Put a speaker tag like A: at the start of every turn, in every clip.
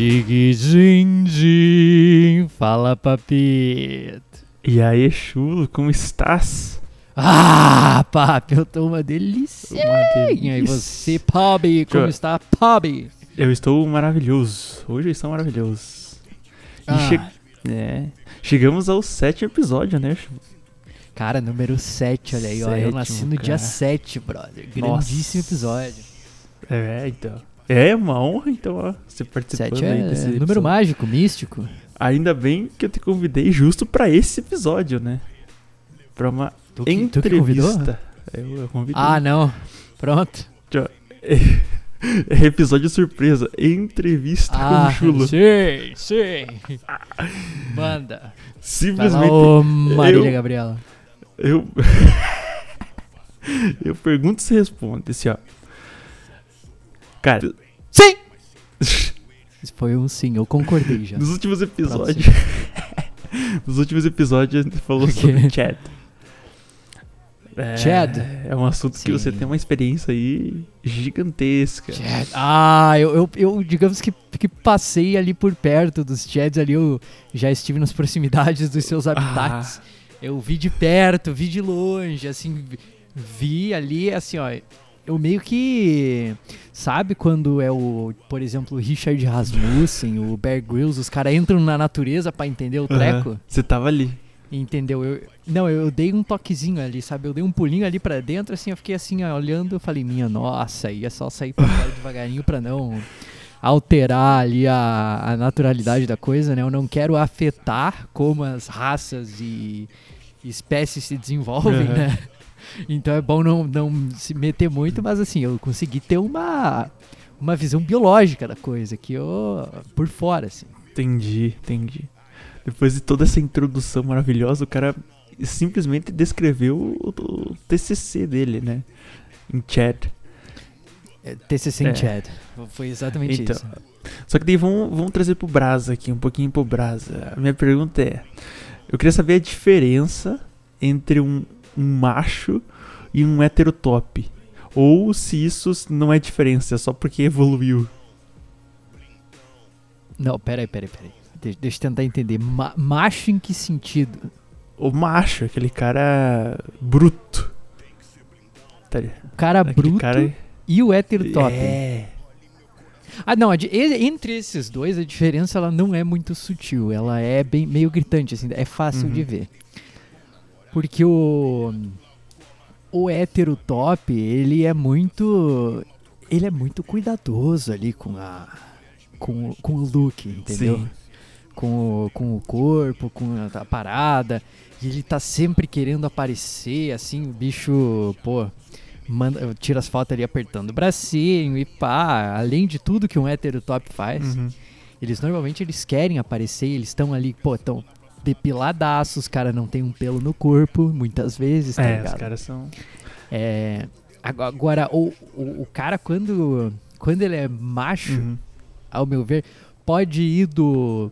A: Dig din din. Fala, papito.
B: E aí, chulo, como estás?
A: Ah, papi, eu tô uma delícia.
B: Uma
A: E aí, você, Pob, como
B: Tchau.
A: está, Pob?
B: Eu estou maravilhoso. Hoje eu estou maravilhoso. E
A: Ah,
B: che- é, chegamos ao sétimo episódio, né, chulo?
A: Cara, número 7, olha aí, ó. Eu
B: Sétimo,
A: nasci no dia
B: cara.
A: 7, brother.
B: Nossa.
A: Grandíssimo episódio.
B: É, então. É uma honra, então, ó, você participando
A: 7
B: aí
A: é
B: desse
A: número
B: episódio.
A: mágico, místico.
B: Ainda bem que eu te convidei justo pra esse episódio, né? Pra uma
A: Tu que, tu
B: entrevista. Eu, eu convidei.
A: Ah, não. Pronto.
B: É episódio surpresa. Entrevista com
A: Ah,
B: o Chulo.
A: sim, sim. Manda.
B: Simplesmente
A: ô Marília
B: eu-
A: Gabriela.
B: eu. eu pergunto e você responde, assim, ó. Cara,
A: Sim! Isso foi um sim, eu concordei já.
B: nos últimos episódios. nos últimos episódios a gente falou sobre Chad. É,
A: Chad?
B: É um assunto que você
A: Sim.
B: tem uma experiência aí gigantesca.
A: Chad. Ah, eu, eu, eu, digamos que, que passei ali por perto dos Chads ali, eu já estive nas proximidades dos seus habitats.
B: Ah.
A: Eu vi de perto, vi de longe, assim, vi- vi ali, assim, ó. Eu meio que. Sabe quando é o, por exemplo, o Richard Rasmussen, o Bear Grylls, os caras entram na natureza pra entender o treco?
B: Você tava ali.
A: Entendeu? Eu, não, eu dei um toquezinho ali, sabe? Eu dei um pulinho ali pra dentro, assim, eu fiquei assim, ó, olhando, eu falei, minha nossa, aí é só sair pra fora devagarinho pra não alterar ali a, a naturalidade da coisa, né? Eu não quero afetar como as raças e espécies se desenvolvem,
B: Aham.
A: né? Então é bom não, não se meter muito, mas assim, eu consegui ter uma, uma visão biológica da coisa, que eu, por fora, assim.
B: Entendi, entendi. Depois de toda essa introdução maravilhosa, o cara simplesmente descreveu o, o TCC dele, né? Em chat.
A: É, TCC em
B: É.
A: Chad. Foi exatamente
B: Então,
A: isso.
B: Só que daí vamos, vamos trazer pro Brasa aqui, um pouquinho pro Brasa. A minha pergunta é: eu queria saber a diferença entre um, um macho e um hétero top. Ou se isso não é diferença, é só porque evoluiu.
A: Não, peraí, peraí, peraí. De- deixa eu tentar entender. Ma- macho em que sentido?
B: O macho, aquele cara bruto. Tá?
A: O cara
B: Aquele
A: bruto
B: cara-
A: e o hétero top.
B: É.
A: Ah, não, entre esses dois a diferença ela não é muito sutil, ela é bem meio gritante assim, é fácil
B: Uhum.
A: de ver. Porque o o hétero top, ele é muito ele é muito cuidadoso ali com a com, com o look, entendeu?
B: Sim.
A: Com, o, com o corpo, com a, a parada. E ele tá sempre querendo aparecer, assim, o bicho, pô, manda, tira as fotos ali apertando o bracinho e pá. Além de tudo que um hétero top faz,
B: Uhum.
A: eles normalmente eles querem aparecer, eles estão ali, pô, tão depiladaços, os caras não tem um pelo no corpo, muitas vezes, tá
B: É,
A: ligado?
B: os caras são.
A: É, ago- agora, o, o, o cara, quando, quando ele é macho,
B: Uhum.
A: ao meu ver, pode ir do,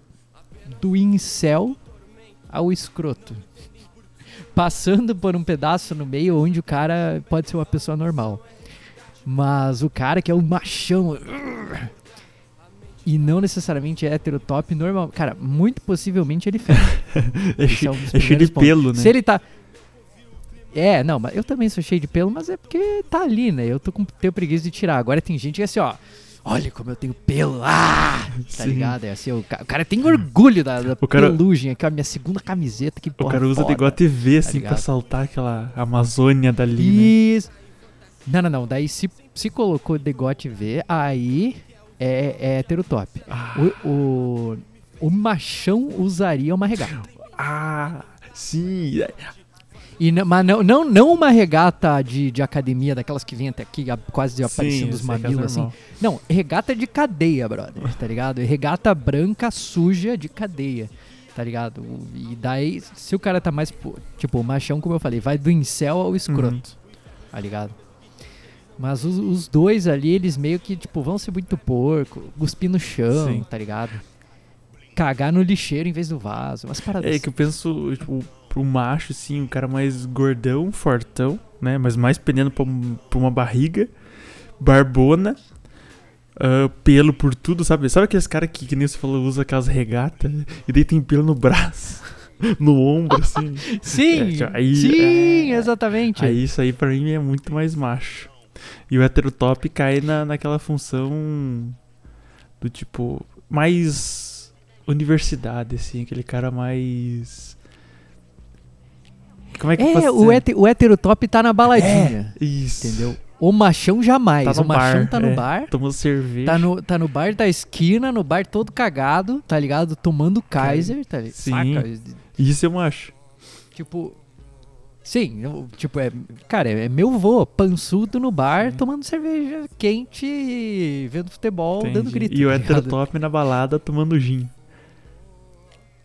A: do incel ao escroto. Passando por um pedaço no meio onde o cara pode ser uma pessoa normal. Mas o cara que é um machão. E não necessariamente é hétero top, normal. Cara, muito possivelmente ele fez.
B: É,
A: Esse é um
B: é cheio de
A: pontos.
B: pelo, né?
A: Se ele tá. É, não, mas eu também sou cheio de pelo, mas é porque tá ali, né? Eu tô com tenho preguiça de tirar. Agora tem gente que é assim, ó. Olha como eu tenho pelo. Ah! Tá
B: Sim.
A: ligado? É assim, o, ca- o cara tem orgulho da, da
B: O cara-
A: pelugem aqui, a minha segunda camiseta, que
B: O
A: porra
B: cara usa
A: foda.
B: igual a TV, assim, pra
A: ligado?
B: saltar aquela Amazônia dali, né?
A: Isso. Não, não, não. Daí se, se colocou degote V, aí é, é hétero top.
B: Ah,
A: O, o, o machão usaria uma regata.
B: ah, sim.
A: E, mas não, não, não uma regata de, de academia, daquelas que vem até aqui, quase aparecendo os
B: é
A: mamilos, assim.
B: normal.
A: Não, regata de cadeia, brother, tá ligado? Regata branca, suja de cadeia, tá ligado? E daí, se o cara tá mais, tipo, o machão, como eu falei, vai do incel ao escroto,
B: Uhum.
A: tá ligado? Mas os, os dois ali, eles meio que, tipo, vão ser muito porco, cuspir no chão,
B: Sim.
A: tá ligado? Cagar no lixeiro em vez do vaso, umas paradas
B: É que eu penso, tipo, pro macho, assim, um cara mais gordão, fortão, né? Mas mais pendendo pra, pra uma barriga, barbona, ah, pelo por tudo, sabe? Sabe aqueles caras que, que nem você falou, usa aquelas regatas e daí tem pelo no braço, no ombro, assim.
A: Sim,
B: É, aí-
A: sim,
B: é.
A: exatamente.
B: Aí isso aí pra mim é muito mais macho. E o heterotop cai na, naquela função do tipo, mais universidade, assim, aquele cara mais. Como é que
A: é, o, hete, o heterotop tá na baladinha,
B: Isso.
A: entendeu? O machão jamais.
B: Tá no
A: o machão
B: bar,
A: tá no
B: é.
A: bar.
B: Tomando cerveja.
A: Tá no, tá no bar da esquina, no bar todo cagado, tá ligado? Tomando Kaiser, tá ligado?
B: Sim.
A: Saca?
B: Isso eu acho.
A: Tipo. Sim, eu- tipo, é. Cara, é meu vô, pançudo no bar,
B: Sim.
A: tomando cerveja quente, e vendo futebol, dando
B: Entendi.
A: grito.
B: E o
A: tá ligado?
B: heterotop na balada tomando gin.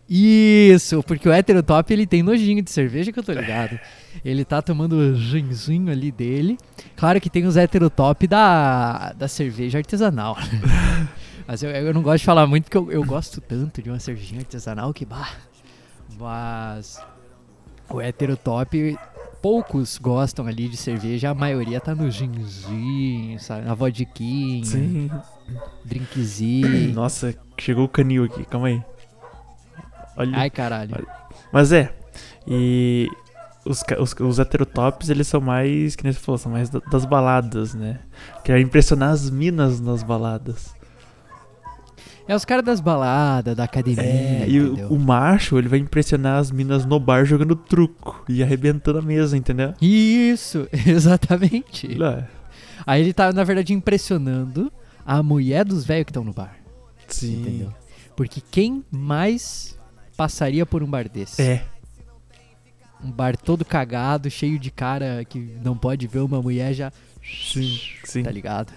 A: Isso, porque o heterotop ele tem nojinho de cerveja que eu tô ligado. Ele tá tomando o ginzinho ali dele. Claro que tem os heterotop da, da cerveja artesanal. Mas eu, eu não gosto de falar muito porque eu, eu gosto tanto de uma cervejinha artesanal que bah. Mas o heterotop, poucos gostam ali de cerveja, a maioria tá no ginzinho, sabe? Na vodquinha,
B: Sim.
A: drinkzinho.
B: Nossa, chegou o canil aqui, calma aí. Olha.
A: Ai, caralho.
B: Mas é. E os, os, os heterotops, eles são mais, que nem você falou, são mais da- das baladas, né? Quer impressionar as minas nas baladas.
A: É os caras das baladas, da academia,
B: É, e o, o macho, ele vai impressionar as minas no bar jogando truco e arrebentando a mesa, entendeu?
A: Isso, exatamente. Aí ele tá, na verdade, impressionando a mulher dos velhos que estão no bar,
B: Sim.
A: entendeu? Porque quem mais passaria por um bar desse?
B: É.
A: Um bar todo cagado, cheio de cara que não pode ver uma mulher já,
B: Sim. Sim.
A: tá ligado?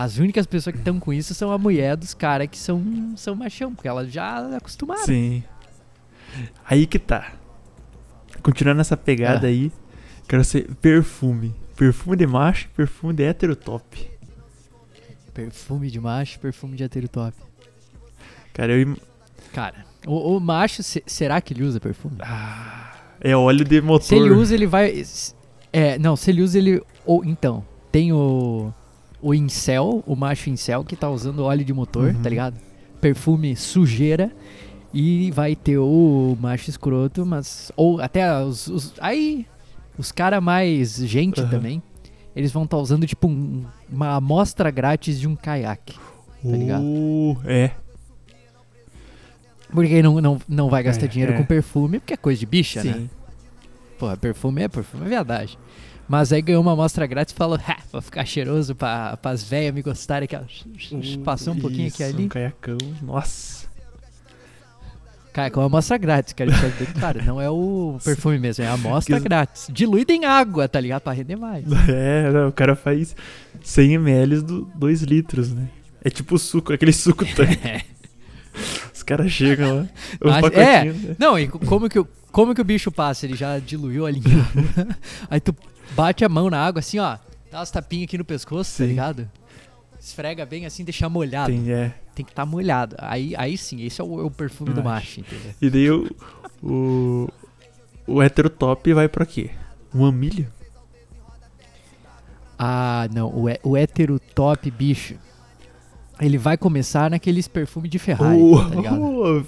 A: As únicas pessoas que estão com isso são a mulher dos caras que são, são machão, porque elas já acostumaram.
B: Sim. Aí que tá. Continuando nessa pegada
A: Ah.
B: aí, quero ser perfume. Perfume de macho, perfume de heterotop.
A: Perfume de macho, perfume de heterotop.
B: Cara, eu.
A: Cara, o, o macho, se- será que ele usa perfume?
B: Ah, é óleo de motor.
A: Se ele usa, ele vai. É, não, se ele usa, ele. Ou então, tem o. O incel, o macho incel, que tá usando óleo de motor,
B: Uhum.
A: tá ligado? Perfume sujeira. E vai ter o macho escroto, mas. Ou até os. os- aí. Os caras mais gente
B: Aham.
A: também. Eles vão estar usando, tipo, um- uma amostra grátis de um caiaque. tá ligado?
B: Uh, é.
A: Porque não, não, não vai gastar
B: É,
A: dinheiro
B: é.
A: com perfume, porque é coisa de bicha, né?
B: Sim.
A: Porra, perfume é perfume, é verdade. Mas aí ganhou uma amostra grátis e falou, ha, vou ficar cheiroso pra, pras velhas me gostarem ó. Passou um pouquinho aqui
B: Isso,
A: ali.
B: Um caiacão. Nossa.
A: Cara, com uma amostra grátis, cara. Isso é bem claro, não é o perfume mesmo, é a amostra
B: Que-
A: grátis. Diluída em água, tá ligado? Pra render mais.
B: É, não, o cara faz 100 ml do 2 litros, né? É tipo suco, aquele suco tanque. Os caras chegam lá.
A: Mas-
B: pacotinhos, né?
A: Não, e co- como que, como que o bicho passa? Ele já diluiu ali. aí tu bate a mão na água assim, ó. Dá umas tapinhas aqui no pescoço, tá
B: Sim.
A: ligado? Esfrega bem assim, deixar molhado. Tem,
B: Tem, é.
A: que estar molhado. Aí, aí sim, esse é o, é o perfume do
B: Macho.
A: entendeu?
B: E daí o, o, o heterotop vai pra quê? Um amilho?
A: Ah, não. O, o hétero top bicho. Ele vai começar naqueles perfumes de Ferrari, tá ligado?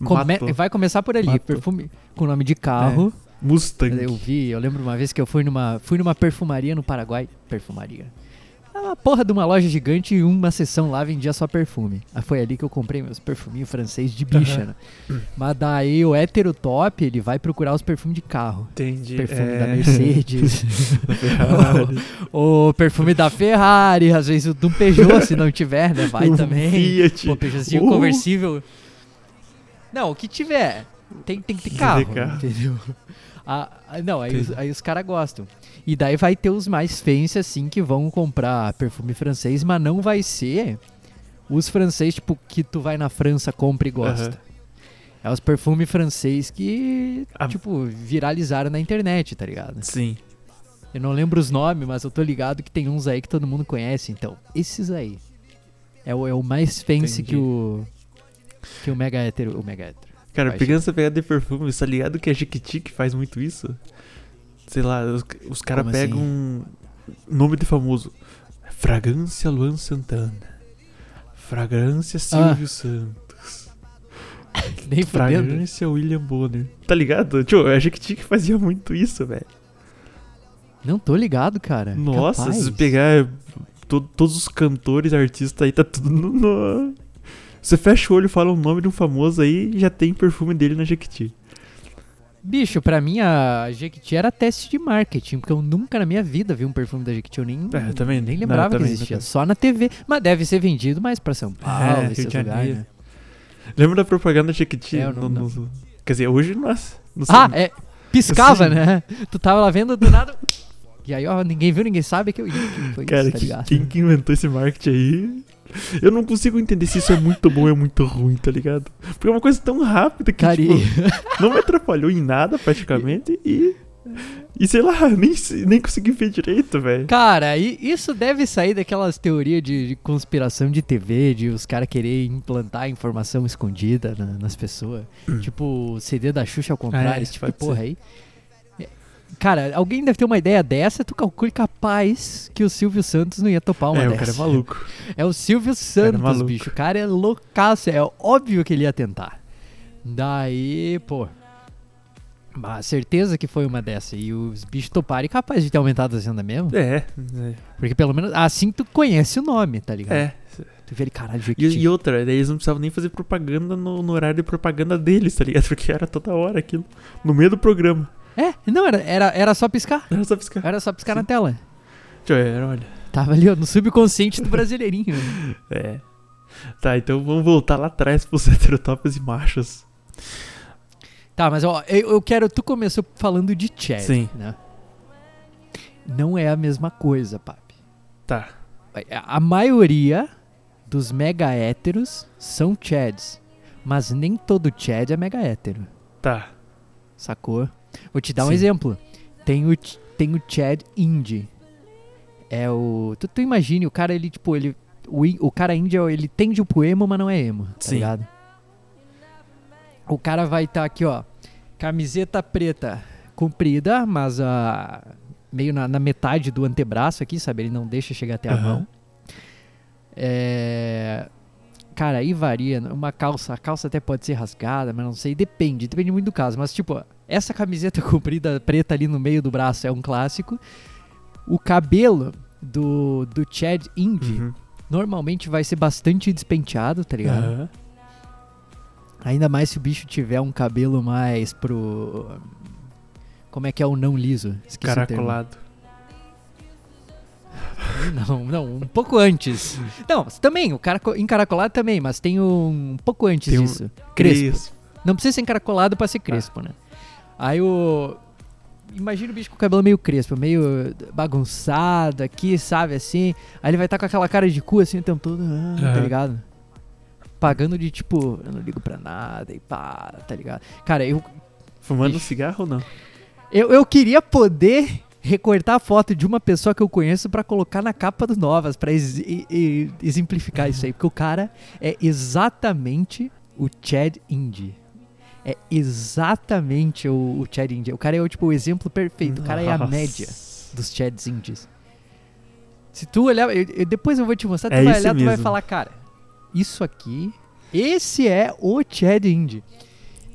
B: oh,
A: Come-
B: matou.
A: vai começar por ali.
B: Matou.
A: Perfume com nome de carro.
B: Mustang.
A: Eu vi, eu lembro uma vez que eu fui numa, fui numa perfumaria no Paraguai. Perfumaria. É uma porra de uma loja gigante e uma seção lá vendia só perfume. Aí foi ali que eu comprei meus perfuminhos francês de bicha, né? Mas daí o hétero top, ele vai procurar os perfumes de carro.
B: Entendi.
A: Perfume
B: é.
A: da Mercedes.
B: Ferrari.
A: o perfume da Ferrari, às vezes o do Peugeot, se não tiver, né? Vai
B: Um
A: também.
B: Fiat.
A: Pô, Peugeotzinho
B: Uh.
A: conversível. Não, o que tiver. Tem, tem que ter carro,
B: carro.
A: entendeu? Ah, ah, não, aí os, aí os caras gostam. E daí vai ter os mais fancy, assim, que vão comprar perfume francês, mas não vai ser os francês, tipo, que tu vai na França, compra e gosta.
B: Aham.
A: É os perfumes francês que,
B: Ah.
A: tipo, viralizaram na internet, tá ligado?
B: Sim.
A: Eu não lembro os nomes, mas eu tô ligado que tem uns aí que todo mundo conhece, então. Esses aí. É o, é o mais fancy
B: Entendi.
A: que o. Que o Mega Hétero. O Mega Hétero.
B: Cara,
A: Vai,
B: pegando essa pegada de perfume, tá ligado que a Jequiti que faz muito isso? Sei lá, os, os caras pegam
A: assim?
B: um nome de famoso. Fragrância Luan Santana. Fragrância Silvio Santos.
A: Nem.
B: Fragrância William Bonner. Tá ligado? Tio, achei que tinha que fazia muito isso, velho.
A: Não tô ligado, cara.
B: Nossa,
A: Capaz.
B: se pegar to- todos os cantores, artistas aí, tá tudo no- Você fecha o olho, fala o nome de um famoso aí já tem perfume dele na Jequiti.
A: Bicho, pra mim a Jequiti era teste de marketing, porque eu nunca na minha vida vi um perfume da Jequiti. Eu nem,
B: É, eu também
A: nem
B: não,
A: lembrava
B: também,
A: que existia.
B: não.
A: Só na TV. Mas deve ser vendido mais pra São Paulo,
B: É,
A: esses lugares, né?
B: Lembra da propaganda da Jequiti?
A: É, não-
B: No- no- Quer dizer, hoje, nossa. Não
A: Ah,
B: sei.
A: é. Piscava,
B: Sim.
A: né? Tu tava lá vendo do nada. E aí, ó, ninguém viu, ninguém sabe que eu. que foi
B: Cara,
A: isso, tá
B: quem que inventou esse marketing aí? Eu não consigo entender se isso é muito bom ou é muito ruim, tá ligado? Porque é uma coisa tão rápida que,
A: Cara,
B: tipo, não me atrapalhou em nada, praticamente, e... E sei lá, nem, nem consegui ver direito, velho.
A: Cara, e isso deve sair daquelas teorias de, de conspiração de TV, de os caras querer implantar informação escondida na- nas pessoas. tipo, o CD da Xuxa ao contrário,
B: É,
A: esse tipo de porra aí. É, Cara, alguém deve ter uma ideia dessa, tu calcule capaz que o Silvio Santos não ia topar uma
B: É, o
A: dessa.
B: cara é maluco.
A: É o Silvio Santos,
B: maluco.
A: bicho. O cara é loucaço. É óbvio que ele ia tentar. Daí, pô. Mas certeza que foi uma dessa. E os bichos toparam e capaz de ter aumentado a venda mesmo.
B: É,
A: Porque pelo menos assim tu conhece o nome, tá
B: é.
A: ligado?
B: é.
A: Tu vê ele, caralho,
B: E, e outra, daí eles não precisavam nem fazer propaganda no, no horário de propaganda deles, tá ligado? Porque era toda hora aquilo. No meio do programa.
A: É, não, era, era, era só piscar.
B: Era só piscar.
A: Era só piscar
B: Sim.
A: na tela.
B: Deixa eu ver, olha.
A: Tava ali, ó, no subconsciente do brasileirinho. né?
B: É. Tá, então vamos voltar lá atrás pros heterotópicos e machos.
A: tá, mas ó, eu, eu quero. Tu começou falando de Chad.
B: Sim.
A: Né? Não é a mesma coisa, papi.
B: Tá.
A: A maioria dos mega héteros são Chads. Mas nem todo Chad é mega hétero.
B: Tá.
A: Sacou? Vou te dar um
B: Sim.
A: exemplo. Tem o, tem o Chad Indie. É o. Tu, tu imagine, o cara, ele, tipo, ele. O, o cara indie, ele tende pro emo, mas não é emo, tá
B: Sim.
A: ligado? O cara vai estar aqui, ó. Camiseta preta comprida, mas a. Meio na, na metade do antebraço aqui, sabe? Ele não deixa chegar até a
B: Aham.
A: mão. É. Cara, aí varia. Uma calça, a calça até pode ser rasgada, mas não sei. Depende, depende muito do caso. Mas, tipo, essa camiseta comprida preta ali no meio do braço é um clássico. O cabelo do, do Chad Indy
B: Uhum.
A: normalmente vai ser bastante despenteado, tá ligado?
B: Aham.
A: Ainda mais se o bicho tiver um cabelo mais pro. Como é que é o não liso? Esqueci.
B: Caracolado.
A: Não, não, um pouco antes. Não, também, o cara encaracolado também, mas tem um, um pouco antes
B: Tem um
A: disso. Crespo.
B: Crespo.
A: Não precisa ser encaracolado pra ser crespo, né? Aí o. Imagina o bicho com o cabelo meio crespo, meio bagunçado aqui, sabe, assim. Aí ele vai estar com aquela cara de cu assim o tempo todo, ah, tá
B: Aham.
A: ligado? Pagando de tipo, eu não ligo pra nada e pá, tá ligado? Cara, eu,
B: Fumando um
A: Ixi.
B: cigarro ou não?
A: eu, eu queria poder recortar a foto de uma pessoa que eu conheço pra colocar na capa do Novas, pra ex- exemplificar isso aí. Porque o cara é exatamente o Chad Indy. É exatamente o, o Chad Indy. O cara é o, tipo, o exemplo perfeito. O cara é a
B: Nossa.
A: média dos Chads Indies. Se tu olhar, eu- eu- depois eu vou te mostrar, tu
B: É
A: vai olhar, tu vai
B: mesmo.
A: falar, cara, isso aqui, esse é o Chad Indy.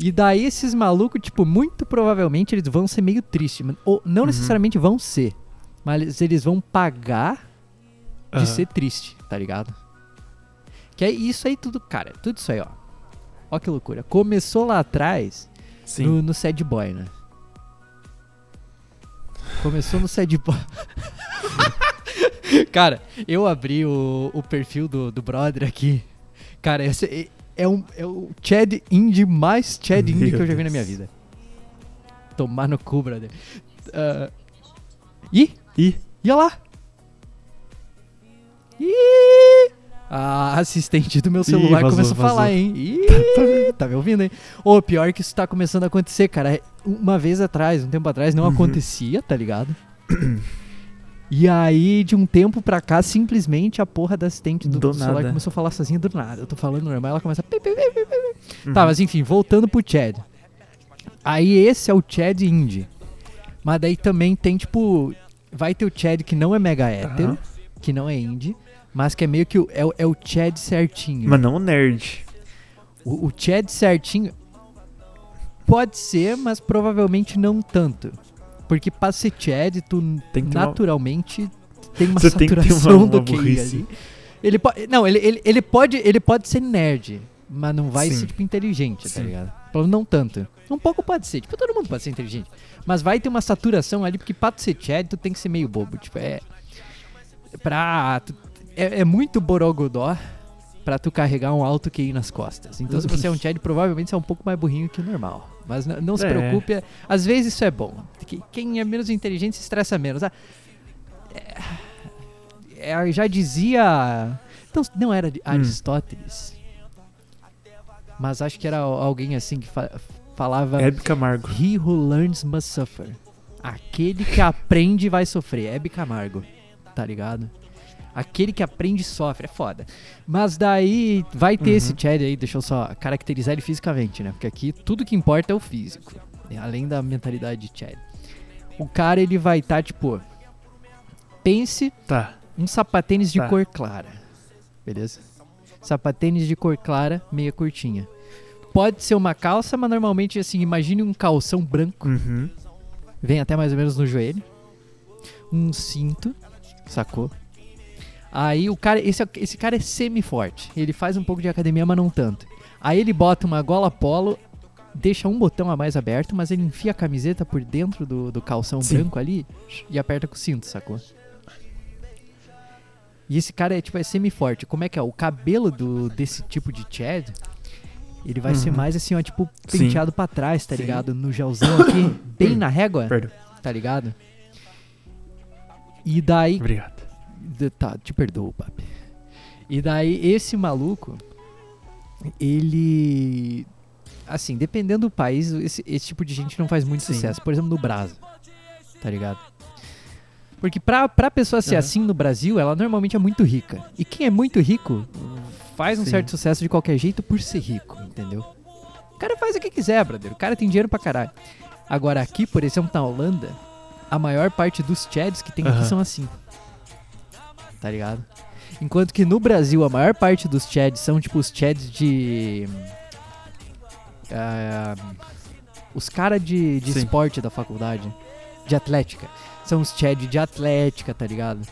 A: E daí esses malucos, tipo, muito provavelmente eles vão ser meio tristes. Ou não
B: Uhum.
A: necessariamente vão ser, mas eles vão pagar de
B: Aham.
A: ser triste, tá ligado? Que é isso aí tudo, cara, tudo isso aí, ó. Ó que loucura. Começou lá atrás
B: Sim.
A: no, no Sad Boy, né? Começou no Sad Boy. Cara, eu abri o, o perfil do, do brother aqui. Cara, esse é, é um, é o Chad Indie mais Chad Indie que eu já vi na minha
B: Deus.
A: vida. Tomar no cu, brother. Ah, Ih,
B: Ih,
A: olha lá. Ih! A assistente do meu celular
B: vazou,
A: começou a falar,
B: vazou.
A: hein? Ih, tá me ouvindo, hein? Ô, pior que isso tá começando a acontecer, cara. Uma vez atrás, um tempo atrás, não
B: Uhum.
A: acontecia, tá ligado? E aí, de um tempo pra cá, simplesmente a porra da assistente do,
B: Do
A: do celular começou a falar sozinha do nada. Eu tô falando normal, ela começa a...
B: Uhum.
A: Tá, mas enfim, voltando pro Chad. Aí esse é o Chad Indie. Mas daí também tem, tipo... Vai ter o Chad que não é mega hétero.
B: Aham.
A: que não é indie, mas que é meio que o, é, o- é o Chad certinho.
B: Mas não nerd.
A: O, o Chad certinho pode ser, mas provavelmente não tanto. Porque pra ser Chad, tu
B: Tem que ter uma-
A: naturalmente tem uma
B: Você tem que
A: saturação
B: uma-
A: do
B: uma
A: QI
B: burrice.
A: ali. Ele pode, não, ele, ele, ele pode, ele pode ser nerd, mas não vai
B: Sim.
A: ser tipo inteligente, tá
B: Sim.
A: ligado? Pelo não tanto. Um pouco pode ser, tipo, todo mundo pode ser inteligente, mas vai ter uma saturação ali porque pra tu ser Chad, tu tem que ser meio bobo, tipo, é pra tu- é, é muito borogodó pra tu carregar um alto QI nas costas. Então, se você é um Chad, provavelmente você é um pouco mais burrinho que o normal. Mas não se
B: É.
A: preocupe, é- às vezes isso é bom. Que- Quem é menos inteligente se estressa menos. Ah, é, é, já dizia. Não, não era de Aristóteles. Mas acho que era al- alguém assim que fa- falava.
B: Hebe Camargo.
A: He who learns must suffer. Aquele que aprende vai sofrer. Hebe Camargo. Tá ligado? Aquele que aprende sofre. É foda. Mas daí vai ter
B: Uhum.
A: esse Chad aí, deixa eu só caracterizar ele fisicamente, né? Porque aqui tudo que importa é o físico. né? Além da mentalidade de Chad. O cara, ele vai estar, tipo. Pense
B: Tá.
A: um sapatênis de
B: Tá.
A: cor clara. Beleza? Sapatênis de cor clara, meia curtinha. Pode ser uma calça, mas normalmente, assim, imagine um calção branco.
B: Uhum.
A: Vem até mais ou menos no joelho. Um cinto, sacou? Aí o cara, esse, esse cara é semi-forte. Ele faz um pouco de academia, mas não tanto. Aí ele bota uma gola polo, deixa um botão a mais aberto, mas ele enfia a camiseta por dentro do, do calção
B: Sim.
A: branco ali e aperta com o cinto, sacou? E esse cara é tipo é semi-forte. Como é que é? O cabelo do, desse tipo de Chad, ele vai ser
B: Uhum.
A: mais assim, ó, tipo,
B: Sim.
A: penteado pra trás, tá
B: Sim.
A: ligado? No gelzão aqui, bem na régua,
B: Perdão.
A: tá ligado? E daí.
B: Obrigado.
A: Tá, te perdoo, papi. E daí, esse maluco, ele. Assim, dependendo do país, esse, esse tipo de gente não faz muito
B: Sim.
A: sucesso. Por exemplo, no Brasa. Tá ligado? Porque pra, pra pessoa ser
B: Aham.
A: assim no Brasil, ela normalmente é muito rica. E quem é muito rico faz um
B: Sim.
A: certo sucesso de qualquer jeito por ser rico, entendeu? O cara faz o que quiser, brother. O cara tem dinheiro pra caralho. Agora, aqui, por exemplo, na Holanda, a maior parte dos Chads que tem aqui
B: Aham.
A: são assim. Tá ligado? Enquanto que no Brasil, a maior parte dos Chads são tipo os Chads de. ah, os caras de, de
B: Sim.
A: esporte da faculdade, de atlética. São os Chad de atlética, tá ligado?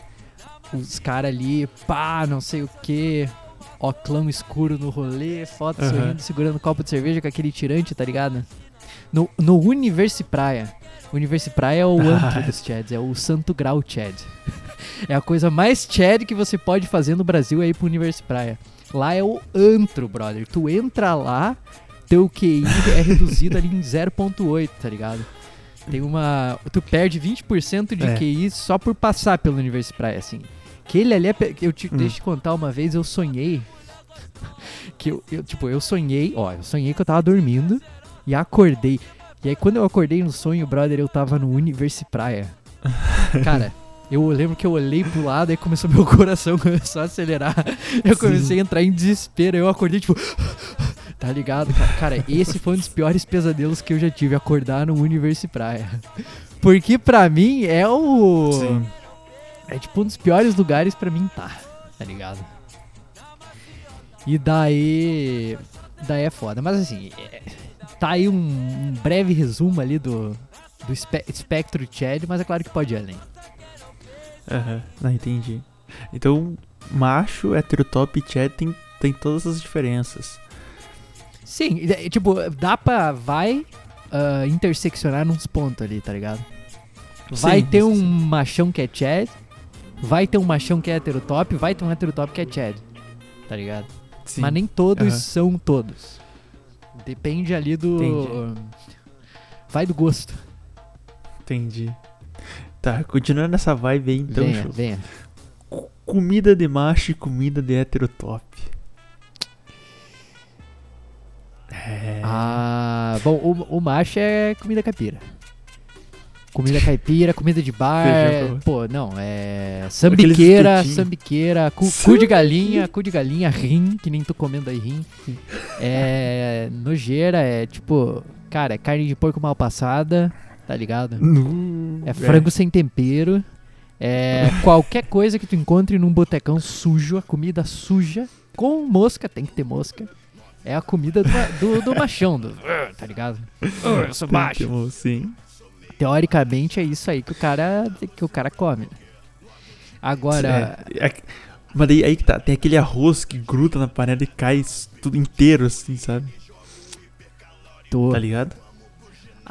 A: Os caras ali, pá, não sei o que. Oclão escuro no rolê, foto
B: Aham.
A: sorrindo, segurando um copo de cerveja com aquele tirante, tá ligado? No, no Universi Praia. Universi Praia é o antro dos Chads, é o Santo Grau Chad. É a coisa mais Chad que você pode fazer no Brasil é ir pro Universi Praia. Lá é o antro, brother. Tu entra lá, teu QI é reduzido ali em 0.8, tá ligado? Tem uma. Tu perde 20% de
B: É.
A: QI só por passar pelo Universi Praia, assim. Que ele ali é. Eu te,
B: Hum.
A: Deixa eu te contar uma vez, eu sonhei. Que eu, eu, tipo, eu sonhei, ó, eu sonhei que eu tava dormindo e acordei. E aí quando eu acordei no sonho, brother, eu tava no Universi Praia. Cara, eu lembro que eu olhei pro lado e começou meu coração começou a acelerar. Eu
B: Sim.
A: comecei a entrar em desespero. Eu acordei tipo, tá ligado? Cara, Cara, esse foi um dos piores pesadelos que eu já tive, acordar no Universi Praia. Porque pra mim é o
B: Sim.
A: é tipo um dos piores lugares pra mim tá, tá ligado? E daí. Daí é foda. Mas assim, é- tá aí um, um breve resumo ali do, do espe- espectro Chad, mas é claro que pode ir além.
B: Aham. Não, entendi. Então, macho, heterotop e Chad tem, tem todas as diferenças.
A: Sim, é, tipo, dá pra. Vai ah, interseccionar nos pontos ali, tá ligado? Vai
B: Sim,
A: ter um
B: sim.
A: machão que é Chad, vai ter um machão que é heterotop, vai ter um heterotop que é Chad, tá ligado?
B: Sim.
A: Mas nem todos
B: Aham.
A: são todos. Depende ali do.
B: Entendi.
A: Vai do gosto.
B: Entendi. Tá, continuando nessa vibe aí, então.
A: venha,
B: show.
A: venha.
B: Comida de macho e comida de heterotop. É.
A: Ah, bom, o, o macho é comida caipira. Comida caipira, comida de bar.
B: Feijão
A: Pô, não, é. Sambiqueira, sambiqueira, cu, cu de galinha, cu de galinha, rim, que nem tô comendo aí rim. É. Nojeira, é tipo. Cara, é carne de porco mal passada, tá ligado?
B: Nu-
A: É frango sem tempero. É qualquer coisa que tu encontre num botecão sujo, a comida suja, com mosca, tem que ter mosca. É a comida do, do, do machão, do, tá ligado? "Ah, eu sou macho.
B: Sim.
A: Teoricamente é isso aí que o cara, que o cara come. Agora,
B: É, é- mas daí aí que tá, tem aquele arroz que gruda na panela e cai tudo inteiro assim, sabe?
A: tô.
B: Tá ligado?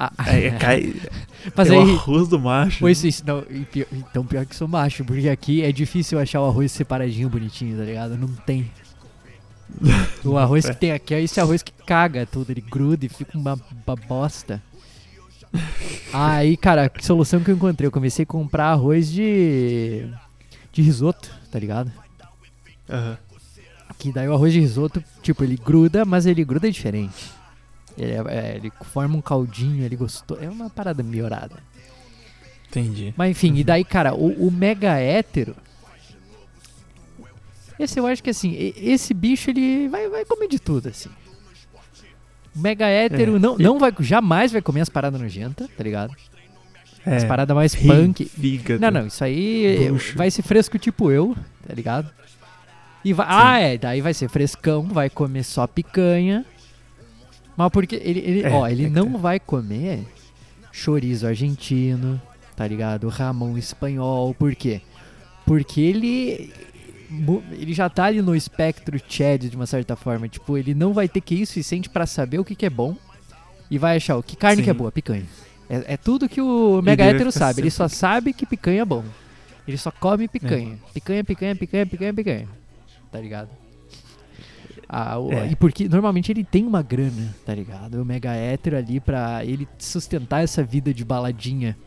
A: Ah,
B: Aí cai.
A: mas
B: é o
A: aí,
B: arroz do macho.
A: Pois isso, não, pior- então pior que sou macho, porque aqui é difícil achar o arroz separadinho, bonitinho, tá ligado? Não tem. O arroz que tem aqui é esse arroz que caga tudo, ele gruda e fica uma, uma bosta. Aí, cara, que solução que eu encontrei? Eu comecei a comprar arroz de. de risoto, tá ligado?
B: Aham.
A: Que daí o arroz de risoto, tipo, ele gruda, mas ele gruda diferente. Ele, é- é, ele forma um caldinho, ele gostou. É uma parada melhorada.
B: Entendi.
A: Mas enfim, e daí, cara, o, o mega hétero. Esse eu acho que assim, esse bicho ele vai, vai comer de tudo, assim. O mega hétero
B: É.
A: não, não vai, jamais vai comer as paradas nojentas, tá ligado?
B: É.
A: As paradas mais
B: rim,
A: punk.
B: Fígado.
A: Não, não, isso aí
B: Bucho.
A: vai ser fresco tipo eu, tá ligado? E vai, ah, é, daí vai ser frescão, vai comer só picanha. Mas porque ele, ele
B: É,
A: ó, ele
B: é que
A: não
B: tá.
A: vai comer chorizo argentino, tá ligado? Ramon espanhol, por quê? Porque ele ele já tá ali no espectro Chad de uma certa forma, tipo, ele não vai ter QI suficiente pra saber o que, que é bom e vai achar o que carne que é
B: Sim.
A: boa, picanha. É, é tudo que o mega hétero sabe, ele só sabe que picanha é bom. Ele só come picanha.
B: É.
A: Picanha, picanha, picanha, picanha, picanha. Tá ligado? Ah, o-
B: É.
A: E porque normalmente ele tem uma grana, tá ligado? O mega hétero ali pra ele sustentar essa vida de baladinha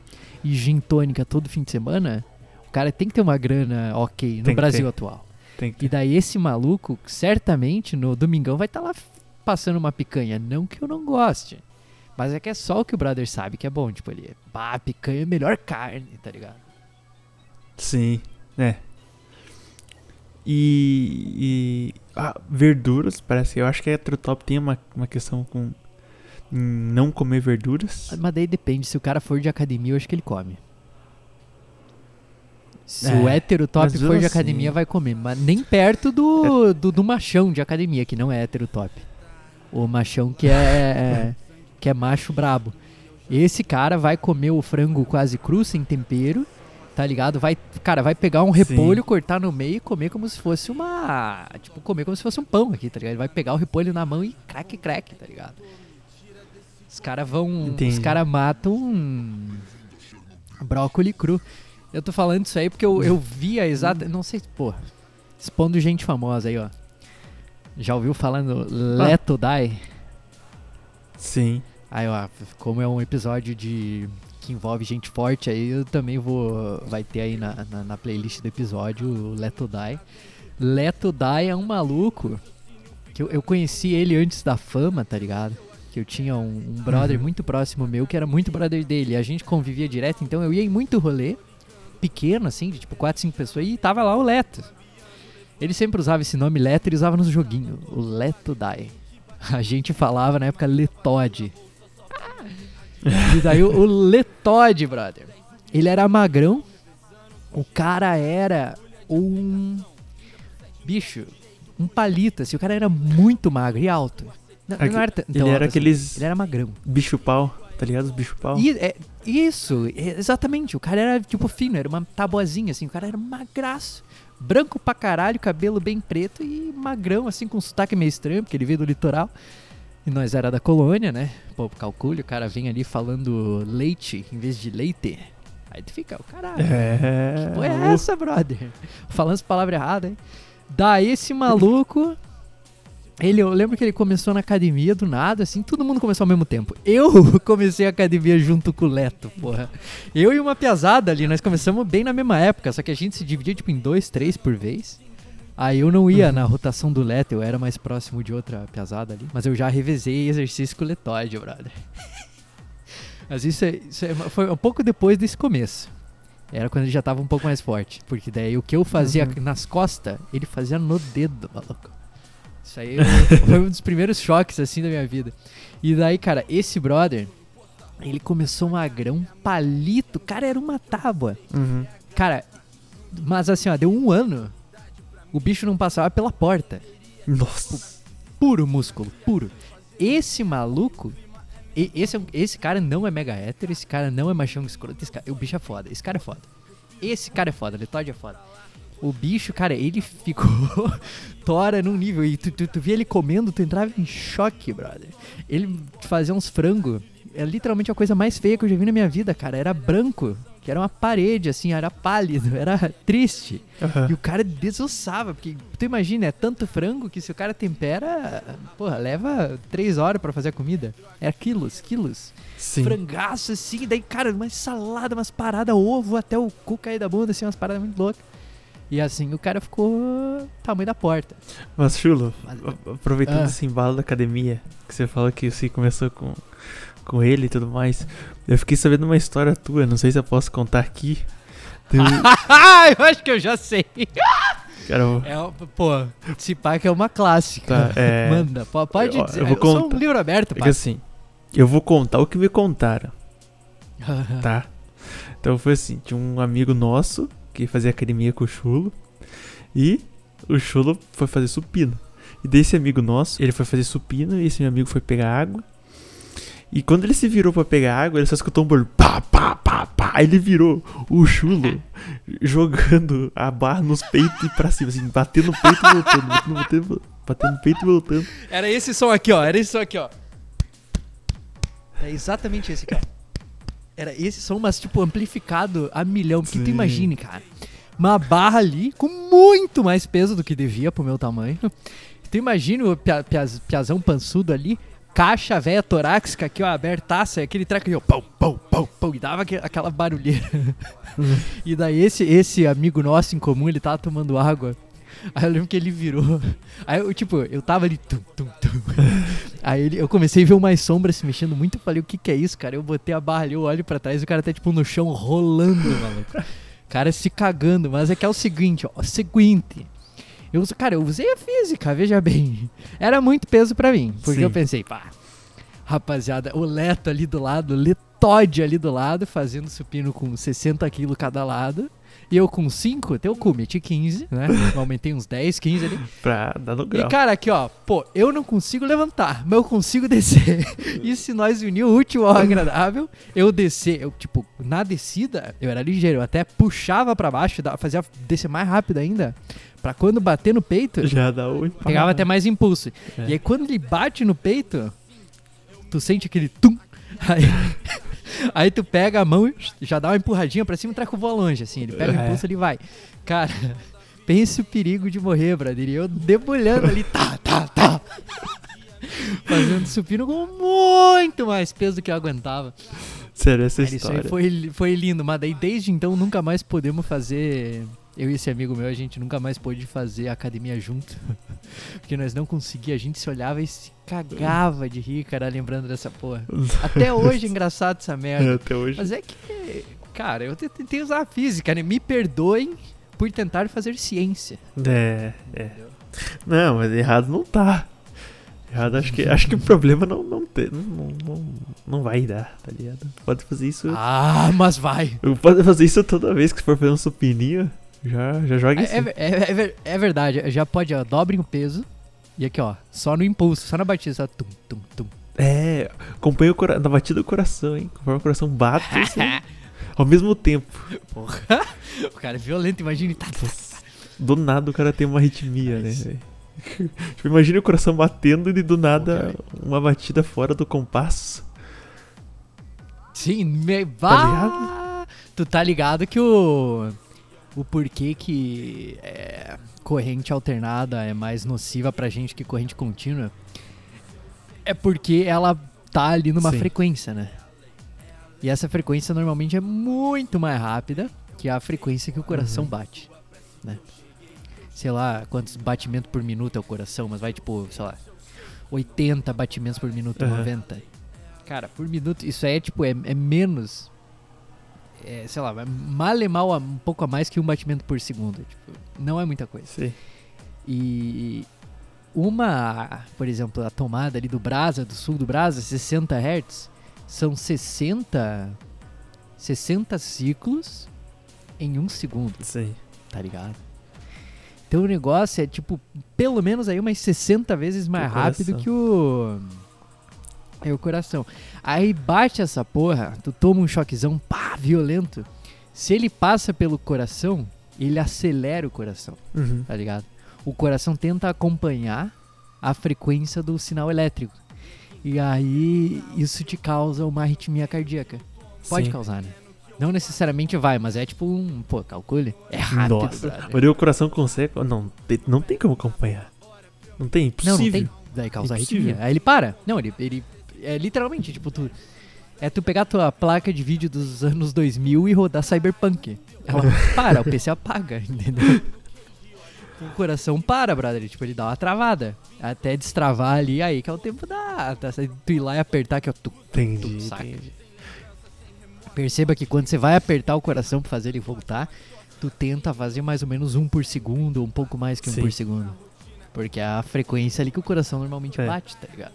A: e gin tônica todo fim de semana, o cara tem que ter uma grana ok no
B: Tem
A: Brasil atual.
B: Tem que
A: E daí esse maluco, certamente, no domingão vai estar lá f- passando uma picanha. Não que eu não goste. Mas é que é só o que o brother sabe que é bom. Tipo, ele, pá, picanha é melhor carne, tá ligado?
B: Sim, é. E, e ah, verduras, parece que eu acho que a Heterotop tem uma, uma questão com não comer verduras.
A: Mas daí depende, se o cara for de academia, eu acho que ele come. Se
B: É,
A: o hétero top for de
B: assim-
A: academia, vai comer. Mas nem perto do, do, do machão de academia, que não é hétero top. O machão que é, é- que é macho brabo. Esse cara vai comer o frango quase cru, sem tempero, tá ligado? Vai, cara, vai pegar um repolho, cortar no meio e comer como se fosse uma... Tipo, comer como se fosse um pão aqui, tá ligado? Ele vai pegar o repolho na mão e crack, crack, tá ligado? Os caras vão... Os
B: Entendi.
A: caras matam um brócoli cru. Eu tô falando isso aí porque eu, eu vi a exata... Não sei, pô... Expondo gente famosa aí, ó. Já ouviu falando Leto Die?
B: Sim.
A: Aí, ó, como é um episódio de que envolve gente forte, aí eu também vou. Vai ter aí na, na, na playlist do episódio o Leto Die. Leto Die é um maluco que eu, eu conheci ele antes da fama, tá ligado? Que eu tinha um, um brother
B: Uhum.
A: muito próximo meu que era muito brother dele. A gente convivia direto, então eu ia em muito rolê, pequeno assim, de tipo 4, 5 pessoas, e tava lá o Leto. Ele sempre usava esse nome Leto e usava nos joguinhos, o Leto Die. A gente falava na época Letode. E daí o, o Letode, brother. Ele era magrão. O cara era um. Bicho, um palito, assim. O cara era muito magro e alto. Não,
B: Aque-
A: não era t-
B: ele
A: tão
B: era
A: alto assim.
B: aqueles
A: Ele era magrão.
B: bicho pau, tá ligado? Os bicho pau.
A: E, é, isso, é, exatamente. O cara era tipo fino, era uma tabuazinha, assim. O cara era magraço. Branco pra caralho, cabelo bem preto e magrão, assim, com sotaque meio estranho, porque ele veio do litoral. E nós era da colônia, né? Pô, calcule, o cara vem ali falando leite em vez de leite. Aí tu fica, o caralho.
B: É.
A: Que porra é essa, brother? Falando as palavras erradas, hein? Daí esse maluco. Ele, eu lembro que ele começou na academia do nada, assim, todo mundo começou ao mesmo tempo. Eu comecei a academia junto com o Leto, porra. Eu e uma piazada ali, nós começamos bem na mesma época, só que a gente se dividia tipo em dois, três por vez. Aí eu não ia
B: Uhum.
A: na rotação do Leto, eu era mais próximo de outra piazada ali. Mas eu já revezei exercício com o Letóide, brother. Mas isso, é- isso é- foi um pouco depois desse começo. Era quando ele já tava um pouco mais forte. Porque daí o que eu fazia
B: Uhum.
A: nas costas, ele fazia no dedo, maluco. Isso aí foi um dos primeiros choques, assim, da minha vida. E daí, cara, esse brother, ele começou magrão, palito. Cara, era uma tábua.
B: Uhum.
A: Cara, mas assim, ó, deu um ano, o bicho não passava pela porta.
B: Nossa.
A: Puro músculo, puro. Esse maluco, esse, é esse cara não é mega hétero, esse cara não é machão escroto, esse cara, o bicho é foda, esse cara é foda. Esse cara é foda, Letod é foda. O bicho, cara, ele ficou tora num nível. E tu, tu, tu via ele comendo, tu entrava em choque, brother. Ele fazia uns frango. É literalmente a coisa mais feia que eu já vi na minha vida, cara. Era branco, que era uma parede, assim, era pálido, era triste.
B: Aham.
A: E o cara desossava, porque tu imagina, é tanto frango que se o cara tempera, porra, leva três horas pra fazer a comida. É quilos, quilos.
B: Sim.
A: Frangaço assim, daí, cara, uma salada, umas paradas, ovo até o cu cair da bunda, assim, umas paradas muito loucas. E assim o cara ficou tamanho da porta.
B: Mas, Chulo,
A: Mas-
B: aproveitando
A: Ah.
B: esse embalo da academia, que você falou que você começou com, com ele e tudo mais, eu fiquei sabendo uma história tua, não sei se eu posso contar aqui.
A: Eu acho que eu já sei.
B: cara, eu-
A: É, pô, esse que é uma clássica.
B: Tá, é.
A: Manda, po- pode
B: Eu-
A: dizer.
B: eu
A: Eu,
B: vou
A: sou um livro aberto,
B: é
A: pai.
B: assim, eu vou contar o que me contaram, tá? Então foi assim, tinha um amigo nosso que fazia academia com o Chulo e o Chulo foi fazer supino. E desse amigo nosso, ele foi fazer supino e esse meu amigo foi pegar água. E quando ele se virou pra pegar água, ele só escutou um barulho pá, pá, pá, pá. Aí ele virou o chulo jogando a barra nos peitos e pra cima, assim, batendo no peito e voltando, batendo, batendo, batendo no peito e voltando.
A: Era esse som aqui, ó. Era esse som aqui, ó. É exatamente esse aqui, ó. Era esse som, mas tipo, amplificado a milhão. Porque tu
B: Sim.
A: imagine, cara. Uma barra ali com muito mais peso do que devia pro meu tamanho. Tu imagina o pia, piaz- piazão pançudo ali, caixa velha torácica aqui, ó, abertaça, aquele treco aí, ó, pão, pão, pão, pão, e dava aque- aquela barulheira. e daí esse, esse amigo nosso em comum, ele tava tomando água. Aí eu lembro que ele virou. Aí eu, tipo, eu tava ali. Tum, tum, tum. Aí ele, eu comecei a ver umas sombras se mexendo muito. Eu falei, o que que é isso, cara? Eu botei a barra ali, eu olho pra trás e o cara tá, tipo, no chão rolando, maluco. O cara se cagando. Mas é que é o seguinte, ó. O seguinte. Eu, cara, eu usei a física, veja bem. Era muito peso pra mim. Porque
B: Sim.
A: eu pensei, pá. Rapaziada, o Leto ali do lado, o Letode ali do lado, fazendo supino com 60 quilos cada lado. E eu com 5, até eu cu, meti 15, né? Eu aumentei uns 10, 15 ali.
B: Pra dar no
A: E
B: grau.
A: cara, aqui ó, pô, eu não consigo levantar, mas eu consigo descer. e se nós unir o útil ao agradável, eu descer, eu tipo, na descida, eu era ligeiro, eu até puxava pra baixo, fazia descer mais rápido ainda, Pra quando bater no peito,
B: Já dá o impacto.
A: pegava até mais impulso.
B: É.
A: E aí quando ele bate no peito, tu sente aquele tum. Aí, aí tu pega a mão e já dá uma empurradinha pra cima e treca o voa longe, assim. Ele pega o
B: É.
A: impulso ele vai. Cara, pense o perigo de morrer, brother. E eu debulhando ali, tá, tá, tá. Fazendo supino com muito mais peso do que eu aguentava.
B: Sério, essa
A: Cara, isso aí
B: história.
A: foi, foi lindo, mas daí desde então nunca mais podemos fazer. Eu e esse amigo meu, a gente nunca mais pôde fazer academia junto. Porque nós não conseguia, a gente se olhava e se cagava de rir, cara, lembrando dessa porra. Até hoje é engraçado essa
B: É,
A: merda.
B: até hoje.
A: Mas é que, cara, eu te- tentei usar a física, né? Me perdoem por tentar fazer ciência.
B: É, é. Não, mas errado não tá. Errado, acho que, acho que o problema não, não, tem, não, não, não vai dar, tá ligado? Pode fazer isso.
A: Ah, mas vai!
B: Pode fazer isso toda vez que for fazer um supininho. Já, já joga
A: É,
B: assim.
A: é, é- é é verdade, já pode, ó, dobrem o peso. E aqui, ó, só no impulso, só na batida, só tum, tum, tum.
B: É, acompanha o cora na batida do coração, hein? Conforme o coração bate, assim, ao mesmo tempo.
A: Porra. O cara é violento, imagina. Tá, tá.
B: Do nada o cara tem uma arritmia, né? tipo, imagina o coração batendo e do nada uma batida fora do compasso.
A: Sim, me...
B: Tá
A: Bah! Tu tá ligado que o. O porquê que é, corrente alternada é mais nociva pra gente que corrente contínua é porque ela tá ali numa
B: Sim.
A: frequência, né? E essa frequência normalmente é muito mais rápida que a frequência que o coração
B: Uhum.
A: bate, né? Sei lá quantos batimentos por minuto é o coração, mas vai tipo, sei lá, 80 batimentos por minuto,
B: Aham.
A: 90. Cara, por minuto, isso aí é tipo, é, é menos. É, sei lá, mal e mal um pouco a mais que um batimento por segundo. Tipo, não é muita coisa.
B: Sei.
A: E uma, por exemplo, a tomada ali do Brasa, do sul do Brasa, 60 Hz, são 60 60 ciclos em um segundo,
B: Sim.
A: tá ligado? Então o negócio é tipo, pelo menos aí umas 60 vezes mais rápido que o. É o coração. Aí bate essa porra, tu toma um choquezão, pá, violento. Se ele passa pelo coração, ele acelera o coração,
B: Uhum.
A: tá ligado? O coração tenta acompanhar a frequência do sinal elétrico. E aí isso te causa uma arritmia cardíaca. Pode
B: Sim.
A: causar, né? Não necessariamente vai, mas é tipo um. Pô, calcule. É rápido,
B: Nossa,
A: brother.
B: o coração consegue. Não não tem como acompanhar. Não tem,
A: Não,
B: impossível.
A: não tem. Daí causa
B: Impossível.
A: arritmia. Aí ele para. Não, ele, ele. É literalmente, tipo, tu. É tu pegar tua placa de vídeo dos anos 2000 e rodar Cyberpunk. Ela para, o PC apaga, entendeu? O coração para, brother. Tipo, ele dá uma travada. Até destravar ali, aí que é o tempo da. Tu ir lá e apertar, que é o tu.
B: Entendi,
A: tu saca.
B: entendi.
A: Perceba que quando você vai apertar o coração pra fazer ele voltar, tu tenta fazer mais ou menos um por segundo, um pouco mais que um
B: Sim.
A: por segundo. Porque é a frequência ali que o coração normalmente
B: É.
A: bate, tá ligado?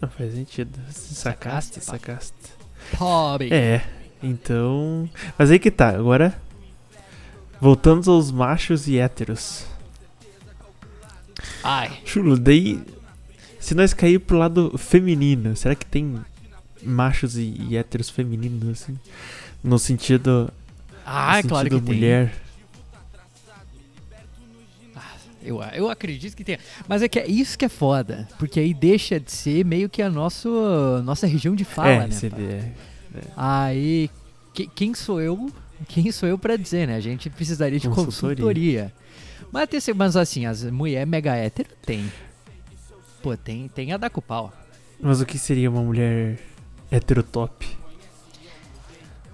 B: Não faz sentido. Sacaste,
A: Sacaste. Pobre.
B: É, então. Mas aí que tá, agora. Voltando aos machos e héteros.
A: Ai.
B: Chulo, daí. Se nós cair pro lado feminino, será que tem machos e, e héteros femininos, assim? No sentido.
A: Ah,
B: no
A: claro que
B: sentido
A: tem. Eu, eu acredito que tem. Mas é que é isso que é foda. Porque aí deixa de ser meio que a nosso, nossa região de fala,
B: é,
A: né? pá?
B: ele é.
A: Aí, que- quem sou eu? Quem sou eu pra dizer, né? A gente precisaria de
B: Consultoria.
A: consultoria. Mas, mas assim, as mulher mega hétero tem. Pô, tem, tem a da com pau.
B: Mas o que seria uma mulher heterotop?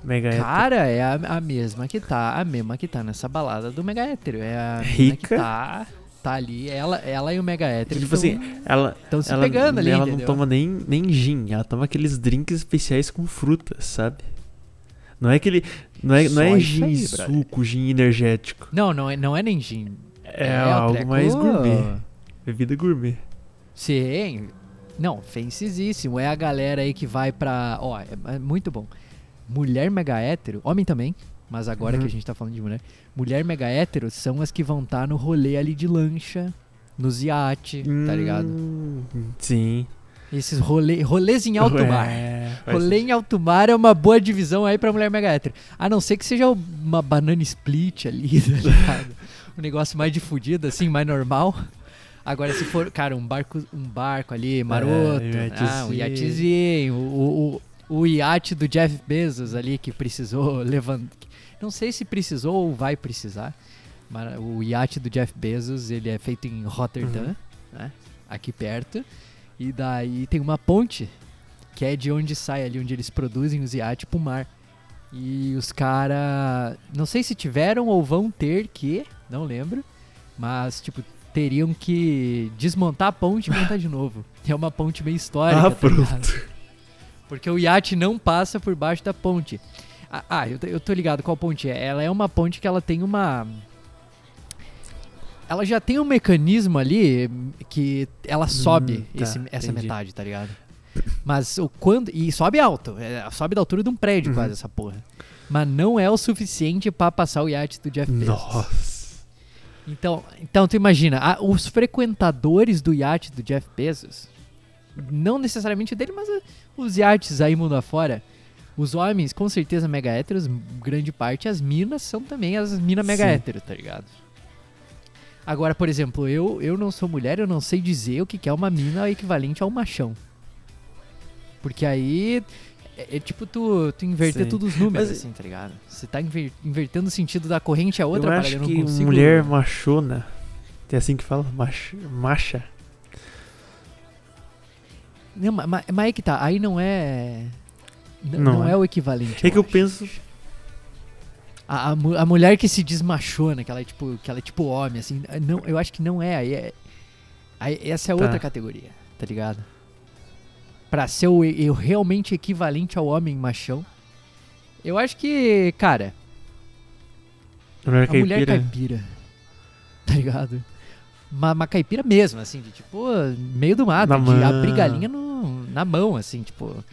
B: Mega hétero.
A: Cara, é a, a mesma que tá, a mesma que tá nessa balada do mega hétero. É a mina
B: Rica.
A: que tá, tá ali, ela, ela e o mega hétero
B: Tipo assim, ela,
A: estão se
B: ela,
A: pegando ali,
B: ela não
A: entendeu?
B: toma nem, nem gin, ela toma aqueles drinks especiais com frutas, sabe? Não é aquele. Não é, não é gin
A: aí,
B: suco, gin energético.
A: Não, não é, não é nem gin.
B: É,
A: o
B: algo
A: treco-
B: mais gourmet. Bebida gourmet.
A: Sim. Não, fensizíssimo. É a galera aí que vai pra. Ó, é, é muito bom. Mulher mega hétero, homem também, mas agora
B: Uhum.
A: que a gente tá falando de mulher. Mulher mega hétero são as que vão estar no rolê ali de lancha, nos iate, tá ligado?
B: Hum, Sim.
A: Esses rolê, rolês em alto mar.
B: É,
A: Rolê em alto mar é uma boa divisão aí pra mulher mega hétero. A não ser que seja uma banana split ali, tá ligado? um negócio mais de fudido, assim, mais normal. Agora, se for, cara, um barco, um barco ali, maroto,
B: um
A: ah, um
B: iatezinho.
A: iatezinho, o, o, o iate do Jeff Bezos ali que precisou levantar. Não sei se precisou ou vai precisar. Mas o iate do Jeff Bezos, ele é feito em Rotterdam,
B: Uhum.
A: né? Aqui perto. E daí tem uma ponte que é de onde sai ali, onde eles produzem os iates pro mar. E os caras, não sei se tiveram ou vão ter que, não lembro, mas tipo, teriam que desmontar a ponte e montar de novo. É uma ponte meio histórica,
B: Ah,
A: tá
B: pronto.
A: Porque o iate não passa por baixo da ponte. Ah, eu, tô- eu tô ligado qual ponte é. Ela é uma ponte que ela tem uma. Ela já tem um mecanismo ali que ela sobe
B: tá,
A: esse- essa
B: entendi.
A: metade, tá ligado? Mas o quando. E sobe alto. é, sobe da altura de um prédio
B: Uhum.
A: quase essa porra. Mas não é o suficiente pra passar o iate do Jeff Bezos.
B: Nossa.
A: Então, então tu imagina, a- os frequentadores do iate do Jeff Bezos, não necessariamente o dele, mas ah, os iates aí mundo afora, os homens com certeza mega héteros, grande parte, as minas são também as minas mega
B: Sim.
A: hétero, tá ligado? Agora, por exemplo, eu, eu não sou mulher, eu não sei dizer o que que é uma mina equivalente a um machão. Porque aí é, é tipo tu, tu inverter
B: Sim.
A: todos os números,
B: Mas-
A: assim, tá ligado? Você tá inver- invertendo o sentido da corrente a outra,
B: eu
A: para
B: acho
A: eu não
B: que
A: consigo...
B: mulher machona. Tem assim que fala? Mach, macha.
A: Não, ma- ma- mas aí que tá, aí não é.
B: Não
A: Não,
B: é.
A: é. o equivalente.
B: É que eu
A: acho.
B: penso.
A: A, a, a mulher que se desmachona, que ela é tipo, que ela é tipo homem, assim, não, eu acho que não é. Aí é essa é
B: Tá.
A: outra categoria, tá ligado? Pra ser o, e- o realmente equivalente ao homem machão. Eu acho que, cara,
B: Mulher
A: a mulher
B: caipira.
A: caipira. Tá ligado? Uma, uma caipira mesmo, assim, de tipo, meio do mato,
B: Na
A: de
B: mão.
A: abrir galinha no, na mão, assim, tipo.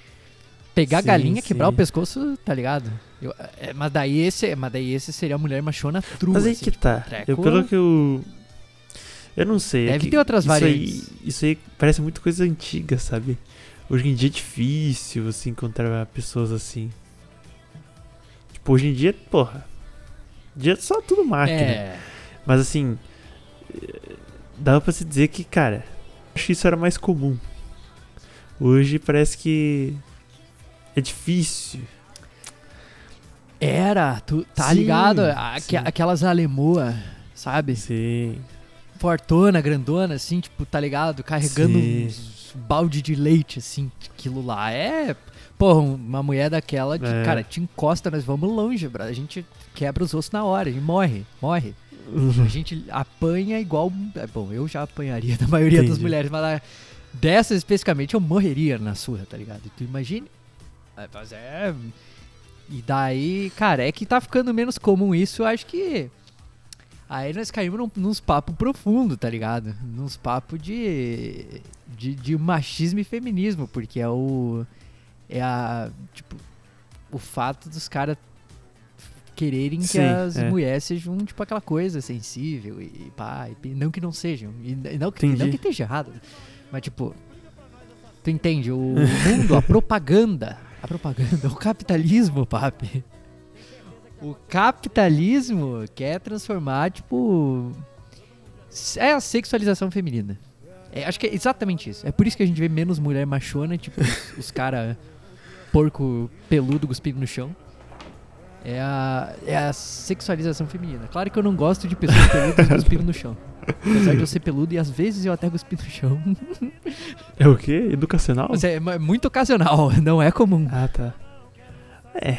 A: Pegar a
B: Sim,
A: galinha, quebrar
B: sim.
A: o pescoço, tá ligado? Eu- é, mas, daí esse, mas daí esse seria a mulher machona true.
B: Mas aí
A: assim,
B: que
A: tipo,
B: tá.
A: treco-
B: Eu, pelo que eu. Eu não sei. é
A: Deve
B: que
A: ter outras
B: isso aí-
A: variantes.
B: isso aí parece muito coisa antiga, sabe? Hoje em dia é difícil você encontrar pessoas assim. Tipo, hoje em dia, porra. Dia é só tudo máquina.
A: É,
B: Mas assim. eh, Dava pra se dizer que, cara. Acho que isso era mais comum. Hoje parece que. É difícil.
A: era, tu tá
B: Sim,
A: ligado? Aque- aquelas alemoa, sabe?
B: Sim.
A: Fortona, grandona, assim, tipo, tá ligado? Carregando uns balde de leite, assim. Aquilo lá é. Porra, uma mulher daquela que,
B: É.
A: cara, te encosta, nós vamos longe, bro. A gente quebra os ossos na hora, a gente morre, morre. A gente apanha igual. é, Bom, eu já apanharia da maioria das
B: Entendi.
A: mulheres, mas a- dessa especificamente eu morreria na surra, tá ligado? Tu imagine. É, Mas é. E daí, cara, é que tá ficando menos comum isso, eu acho que. Aí nós caímos num, nos papos profundos, tá ligado? Nos papos de, de. de machismo e feminismo, porque é o. É a. Tipo. O fato dos caras quererem que
B: Sim,
A: as
B: é.
A: mulheres sejam, tipo, aquela coisa sensível e pá. E não que não sejam. E não que,
B: Entendi.
A: não que esteja errado. Mas, tipo. Tu entende? O mundo, a propaganda. A propaganda, o capitalismo, papi. O capitalismo quer transformar, tipo. É a sexualização feminina. É, acho que é exatamente isso. É por isso que a gente vê menos mulher machona, tipo, os, os cara porco peludo cuspindo no chão. É a, é a sexualização feminina. Claro que eu não gosto de pessoas peludas cuspindo no chão. Apesar de eu ser peludo e às vezes eu até cuspi no chão.
B: É o quê? Educacional?
A: Mas é mu- muito ocasional, não é comum.
B: Ah, tá. É.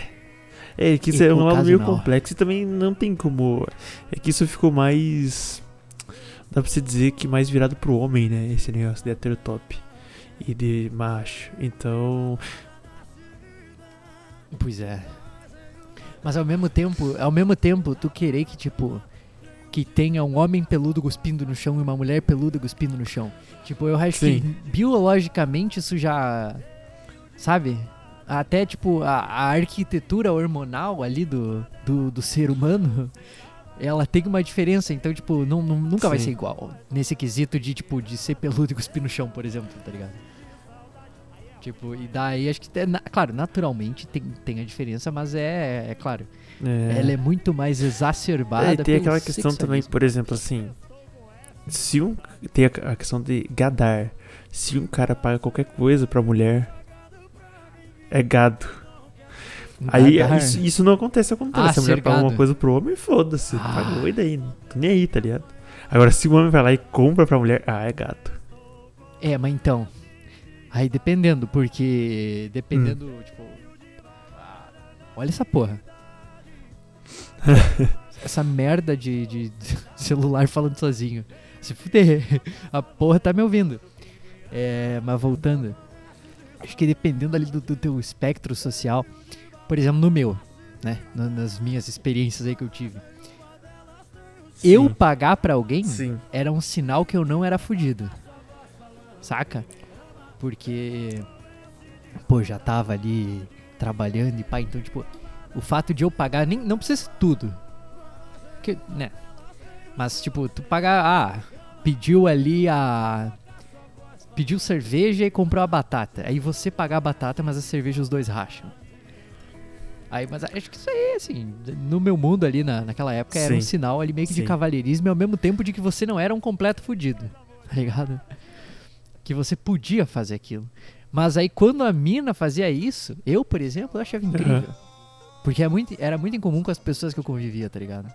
B: É que isso é um lado meio complexo e também não tem como. É que isso ficou mais. Dá pra se dizer que mais virado pro homem, né? Esse negócio de heterotop e de macho. Então.
A: Pois é. Mas ao mesmo tempo, ao mesmo tempo, tu querer que, tipo, que tenha um homem peludo cuspindo no chão e uma mulher peluda cuspindo no chão. Tipo, eu acho
B: Sim.
A: que biologicamente isso já. Sabe? Até, tipo, a, a arquitetura hormonal ali do, do, do ser humano. Ela tem uma diferença, então, tipo, não, não- nunca vai
B: Sim.
A: ser igual. Nesse quesito de, tipo, de ser peludo e cuspir no chão, por exemplo, tá ligado? Tipo, e daí acho que, é claro, naturalmente tem, tem a diferença, mas é, é claro,
B: É,
A: ela é muito mais exacerbada.
B: É, tem aquela questão também,
A: sexualismo.
B: por exemplo, assim. Se um. Tem a, a questão de gadar. Se um cara paga qualquer coisa pra mulher. É gado. Aí
A: Gadar.
B: isso, isso não acontece contrário.
A: Ah,
B: Se a mulher paga
A: gado.
B: uma coisa pro homem, foda-se.
A: Ah.
B: Pagou e daí? Não tô nem aí, tá ligado? Agora, se o homem vai lá e compra pra mulher, ah, é gato.
A: É, mas então. Aí dependendo, porque. Dependendo,
B: Hum.
A: tipo. ah, Olha essa porra. essa merda de, de- celular falando sozinho. Se fuder. A porra tá me ouvindo. É, mas voltando. Acho que dependendo ali do, do teu espectro social. Por exemplo, no meu, né? na- nas minhas experiências aí que eu tive. Eu
B: Sim.
A: pagar pra alguém
B: Sim.
A: era um sinal que eu não era fudido. Saca? Porque. Pô, já tava ali trabalhando e pá, então, tipo, o fato de eu pagar, nem, não precisa ser tudo. Que, né? Mas, tipo, tu pagar. Ah, pediu ali a. Pediu cerveja e comprou a batata. Aí você pagar a batata, mas a cerveja os dois racham. Aí, mas acho que isso aí, assim, no meu mundo ali na, naquela época era um
B: Sim.
A: sinal ali meio que de
B: Sim.
A: cavalheirismo e ao mesmo tempo de que você não era um completo fudido, tá ligado? Que você podia fazer aquilo. Mas aí quando a mina fazia isso, eu, por exemplo, eu achava incrível. Porque é muito, era muito incomum com as pessoas que eu convivia, tá ligado?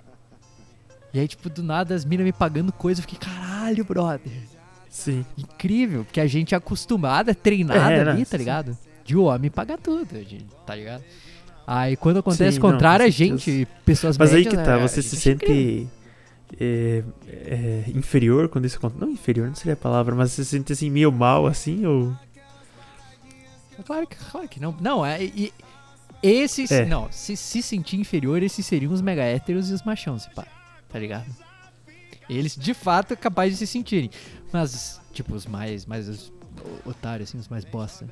A: E aí, tipo, do nada as minas me pagando coisa, eu fiquei, caralho, brother.
B: Sim.
A: Incrível, porque a gente é acostumada, treinada
B: É,
A: ali,
B: né?
A: tá ligado? De homem pagar tudo, tá ligado? Aí quando acontece
B: Sim,
A: o
B: não,
A: contrário, a gente, pessoas
B: Mas aí
A: médias,
B: que tá,
A: a
B: você se
A: acha incrível.
B: É, é, inferior quando isso acontece. Não inferior, não seria a palavra, mas você se sente assim meio mal assim ou.
A: Claro que, claro que não. Não, é, e, esses.
B: É.
A: Não, se se sentir inferior, esses seriam os mega héteros e os machão, se pá. Tá ligado? Eles de fato é capaz de se sentirem. Mas, tipo, os mais. mais os otários, assim, os mais bosta.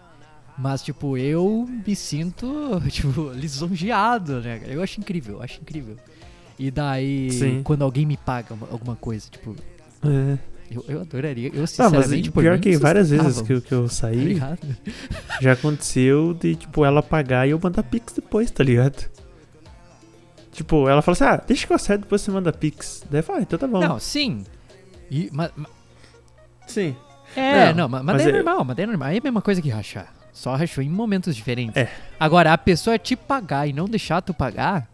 A: Mas, tipo, eu me sinto, tipo, lisonjeado, né? Eu acho incrível, eu acho incrível. E daí,
B: Sim.
A: quando alguém me paga uma- alguma coisa, tipo,
B: É.
A: eu, eu adoraria. Eu, sinceramente,
B: mas
A: por
B: pior
A: mim,
B: que várias vezes que, eu- que eu
A: tá
B: saí, já aconteceu de, tipo, ela pagar e eu mandar pix depois, tá ligado? Tipo, ela fala assim, ah, deixa que eu acerto, depois você manda pix. Daí eu falo, ah, então tá bom.
A: Não, sim. E, ma- ma-
B: Sim.
A: é,
B: Não,
A: não, mas, mas
B: mas
A: daí é
B: é-
A: normal, mas daí é normal. Aí é a mesma coisa que rachar. Só rachou em momentos diferentes.
B: É.
A: Agora, a pessoa te pagar e não deixar tu pagar,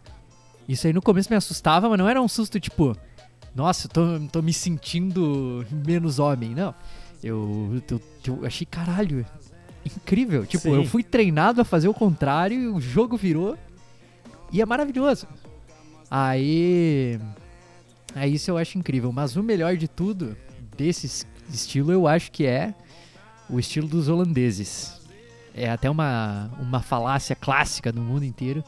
A: isso aí no começo me assustava, mas não era um susto tipo, nossa, eu tô, tô me sentindo menos homem. Não. Eu, eu, eu achei caralho. Incrível. Tipo,
B: Sim.
A: eu fui treinado a fazer o contrário e o jogo virou. E é maravilhoso. Aí. Aí isso eu acho incrível. Mas o melhor de tudo, desse es- estilo, eu acho que é o estilo dos holandeses. É até uma, uma falácia clássica no mundo inteiro,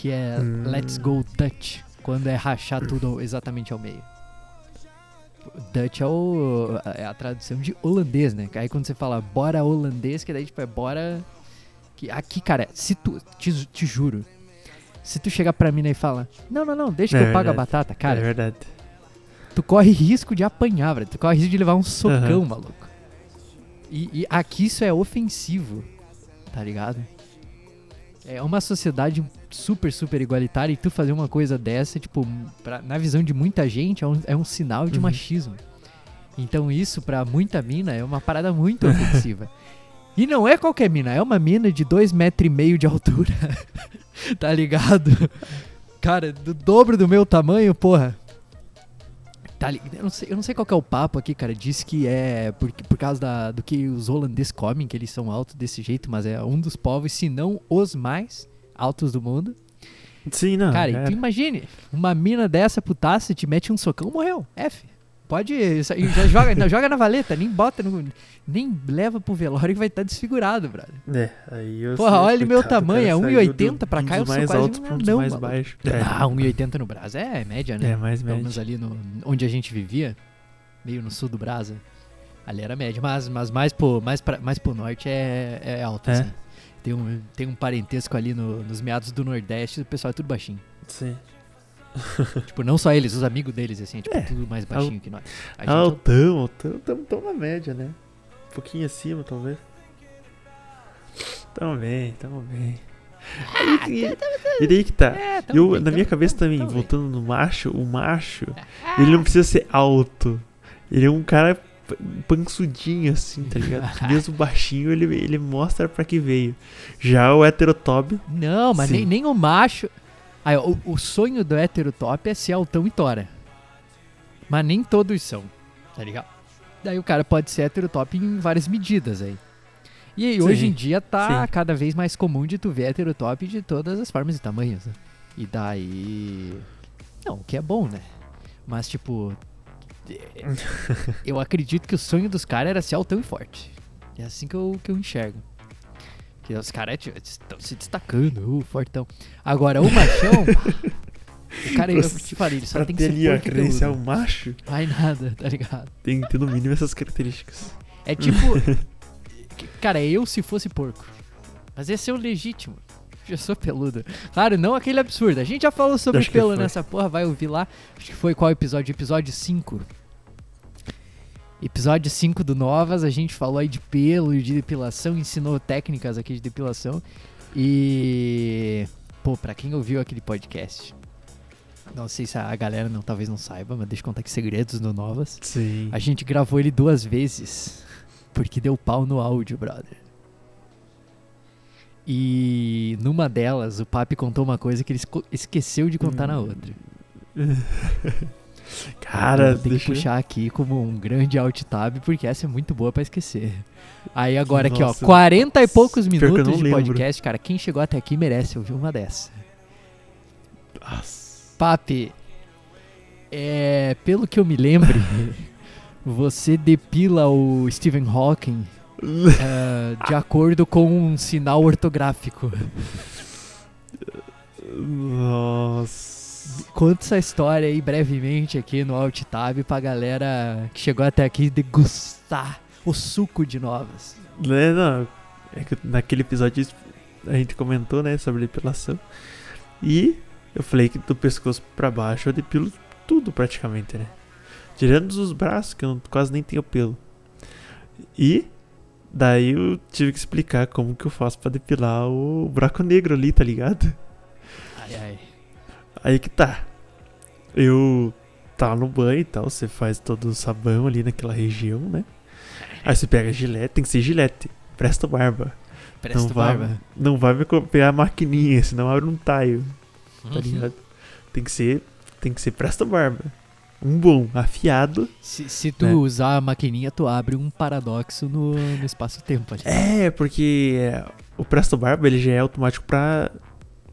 A: que é
B: Hum.
A: let's go Dutch, quando é rachar tudo exatamente ao meio. Dutch é, o, é a tradução de holandês, né? Aí quando você fala bora holandês, que daí tipo é bora... Que aqui, cara, se tu, te, te juro, se tu chegar pra mim e fala, não, não, não, deixa que
B: É
A: eu pago a batata,
B: é
A: cara,
B: verdade.
A: tu corre risco de apanhar, velho. Tu corre risco de levar um socão,
B: Aham.
A: maluco. E, e aqui isso é ofensivo, tá ligado? É uma sociedade super, super igualitária e tu fazer uma coisa dessa, tipo, pra- na visão de muita gente, é um, é um sinal de
B: Uhum.
A: machismo. Então isso, pra muita mina, é uma parada muito ofensiva. E não é qualquer mina, é uma mina de dois metros e meio de altura. tá ligado? Cara, do dobro do meu tamanho, porra. Tá li- eu, não sei, eu não sei qual que é o papo aqui, cara. Diz que é por, por causa da- do que os holandeses comem, que eles são altos desse jeito, mas é um dos povos, se não os mais altos do mundo.
B: Sim, não.
A: cara,
B: é.
A: tu imagine, uma mina dessa putaça te mete um socão, morreu. F. Pode. Já joga, não, joga na valeta, nem bota, no- nem leva pro velório que vai estar desfigurado, brother.
B: É, aí eu
A: Porra, olha meu tamanho, é
B: cara saiu
A: 1,80
B: do-
A: pra cá, eu sou
B: mais
A: quase
B: altos
A: um
B: um
A: anão,
B: mais
A: maluco.
B: baixos.
A: Ah, 1,80 no Brasa é média, né?
B: É, mais
A: Pelo
B: médio.
A: menos ali no, onde a gente vivia, meio no sul do Brasa. Ali era média, mas, mas mais, pro, mais, pra, mais pro norte é, é alto,
B: É?
A: assim. Tem um, tem um parentesco ali no- nos meados do Nordeste, o pessoal é tudo baixinho.
B: Sim.
A: tipo, não só eles, os amigos deles, assim, tipo,
B: É,
A: tudo mais baixinho que nós. A
B: Altão, altão, tamo, tamo na média, né? Um pouquinho acima, talvez. Tamo bem, tamo bem. E, e- e daí que tá.
A: É,
B: Eu,
A: bem,
B: na minha
A: tamo-
B: cabeça
A: tamo-
B: também,
A: tamo bem.
B: voltando no macho, o macho, ele não precisa ser alto. Ele é um cara p- pançudinho, assim, tá ligado? Mesmo baixinho, ele, ele mostra pra que veio. Já o heterotop,
A: Não, mas nem,
B: Sim.
A: nem o macho. Aí, ó, o, o sonho do hétero top é ser altão e tora. Mas nem todos são, tá ligado? Daí o cara pode ser hétero top em várias medidas aí. E aí, hoje em dia tá
B: sim.
A: cada vez mais comum de tu ver hétero top de todas as formas e tamanhos, né? E daí. Não, o que é bom, né? Mas tipo. É, eu acredito que o sonho dos caras era ser altão e forte. É assim que eu, que eu enxergo. Que os caras estão se destacando, uh, fortão. Agora, o machão. o cara, eu te falei, ele só tem que ser
B: ali a
A: porco e
B: credencial
A: peludo.
B: macho,
A: Vai nada, tá ligado?
B: tem que ter no mínimo essas características.
A: É tipo. cara, eu se fosse porco. Mas esse é o legítimo. Já sou peludo. Claro, não aquele absurdo. A gente já falou sobre pelo nessa porra, vai ouvir lá. Acho que foi qual episódio? Episódio 5. Episódio 5 do Novas, a gente falou aí de pelo e de depilação, ensinou técnicas aqui de depilação. E. Pô, pra quem ouviu aquele podcast, não sei se a galera não, talvez não saiba, mas deixa eu contar aqui segredos do Novas.
B: Sim.
A: A gente gravou ele duas vezes. Porque deu pau no áudio, brother. E numa delas, o Papi contou uma coisa que ele esqueceu de contar na
B: Hum.
A: outra.
B: Cara,
A: tem
B: deixa
A: que puxar aqui como um grande alt tab, porque essa é muito boa pra esquecer. Aí agora aqui, ó,
B: Nossa.
A: 40 e poucos minutos de
B: lembro.
A: podcast, cara. Quem chegou até aqui merece ouvir uma dessa.
B: Nossa.
A: Papi, é, pelo que eu me lembre, você depila o Stephen Hawking é, de acordo com um sinal ortográfico.
B: Nossa.
A: Conta essa história aí brevemente aqui no Alt Tab pra galera que chegou até aqui degustar o suco de novas.
B: Né, não. É que naquele episódio a gente comentou, né, sobre depilação. E eu falei que do pescoço pra baixo eu depilo tudo praticamente, né? Tirando os braços, que eu não- quase nem tenho pelo. E daí eu tive que explicar como que eu faço pra depilar o buraco negro ali, tá ligado?
A: Ai, ai.
B: Aí que tá. Eu tá no banho e tal, você faz todo o sabão ali naquela região, né? Aí você pega gilete, tem que ser gilete. Presta barba.
A: Presta
B: não vai,
A: barba.
B: Não vai me copiar a maquininha, senão abre um taio, tá
A: Uhum.
B: ligado? Tem que ser, tem que ser presta barba. Um bom, afiado.
A: Se, se tu
B: Né?
A: usar a maquininha, tu abre um paradoxo no, no espaço-tempo ali.
B: É, porque o presto barba ele já é automático pra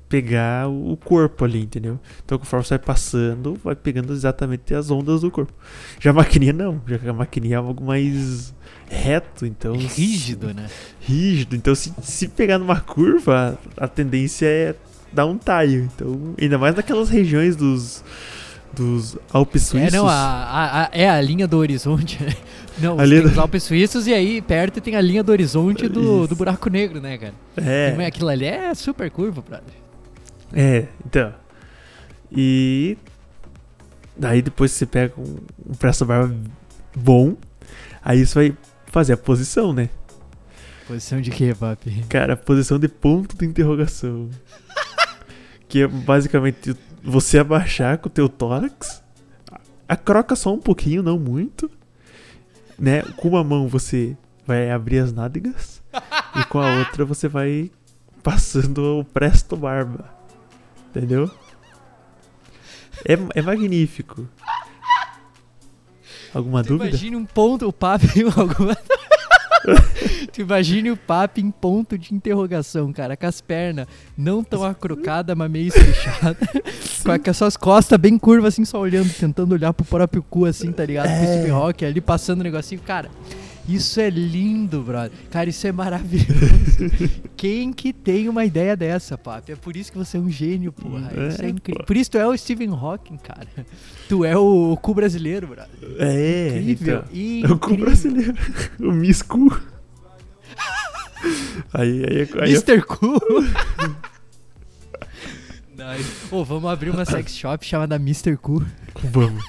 B: pegar o corpo ali, entendeu? Então conforme você vai passando, vai pegando exatamente as ondas do corpo. Já a maquininha não, já que a maquininha é algo mais reto, então
A: Rígido, né?
B: rígido. Então, se, se pegar numa curva, a tendência é dar um taio. Então, ainda mais naquelas regiões dos, dos Alpes
A: É,
B: suíços.
A: não, a, a- a- é a linha do horizonte. né? Não,
B: A linha do-
A: os Alpes Suíços e aí perto tem a linha do horizonte do, do buraco negro, né, cara?
B: É,
A: Aquilo ali é super curva, brother.
B: É, então. E daí depois você pega um, um presto barba bom, aí você vai fazer a posição, né?
A: Posição de quê, papi?
B: Cara, posição de ponto de interrogação. que é basicamente você abaixar com o teu tórax, a croca só um pouquinho, não muito, né? Com uma mão você vai abrir as nádegas e com a outra você vai passando o presto barba. Entendeu? É, é magnífico. Alguma
A: Tu
B: dúvida?
A: imagine um ponto, o papi alguma... tu imagine o papi em ponto de interrogação, cara, com as pernas não tão acrocadas, mas meio espichadas, com as suas costas bem curvas, assim, só olhando, tentando olhar pro próprio cu, assim, tá ligado? Pro
B: É.
A: Stephen Hawking ali, passando o negocinho, cara... Isso é lindo, brother. Cara, isso é maravilhoso. Quem que tem uma ideia dessa, papi? É por isso que você é um gênio, porra. Isso é
B: É,
A: incrível. Por isso tu é o Stephen Hawking, cara. Tu é o cu brasileiro, brother.
B: É,
A: Incrível.
B: então. É o cu
A: incrível.
B: brasileiro. O Miss Cu. Aí, aí, aí,
A: Mr. Cu. Nice. Pô, vamos abrir uma sex shop chamada Mr. Cu.
B: vamos.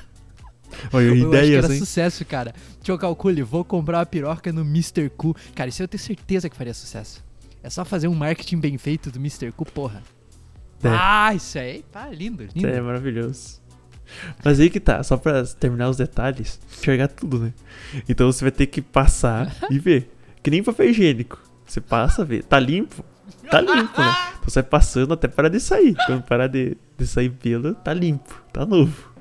B: Olha,
A: Eu acho que
B: ideias,
A: era
B: hein?
A: sucesso, cara. Deixa eu calcular, vou comprar uma piroca no Mr. Cu. Cara, isso eu tenho certeza que faria sucesso. É só fazer um marketing bem feito do Mr. Cu, porra.
B: É.
A: Ah, isso aí, tá lindo, lindo.
B: É maravilhoso. Mas aí que tá, só pra terminar os detalhes, enxergar tudo, né? Então você vai ter que passar e ver. Que nem papel higiênico. Você passa, vê. Tá limpo? Tá limpo, né? Então você vai passando até parar de sair. Quando parar de, de sair pelo, tá limpo, tá novo.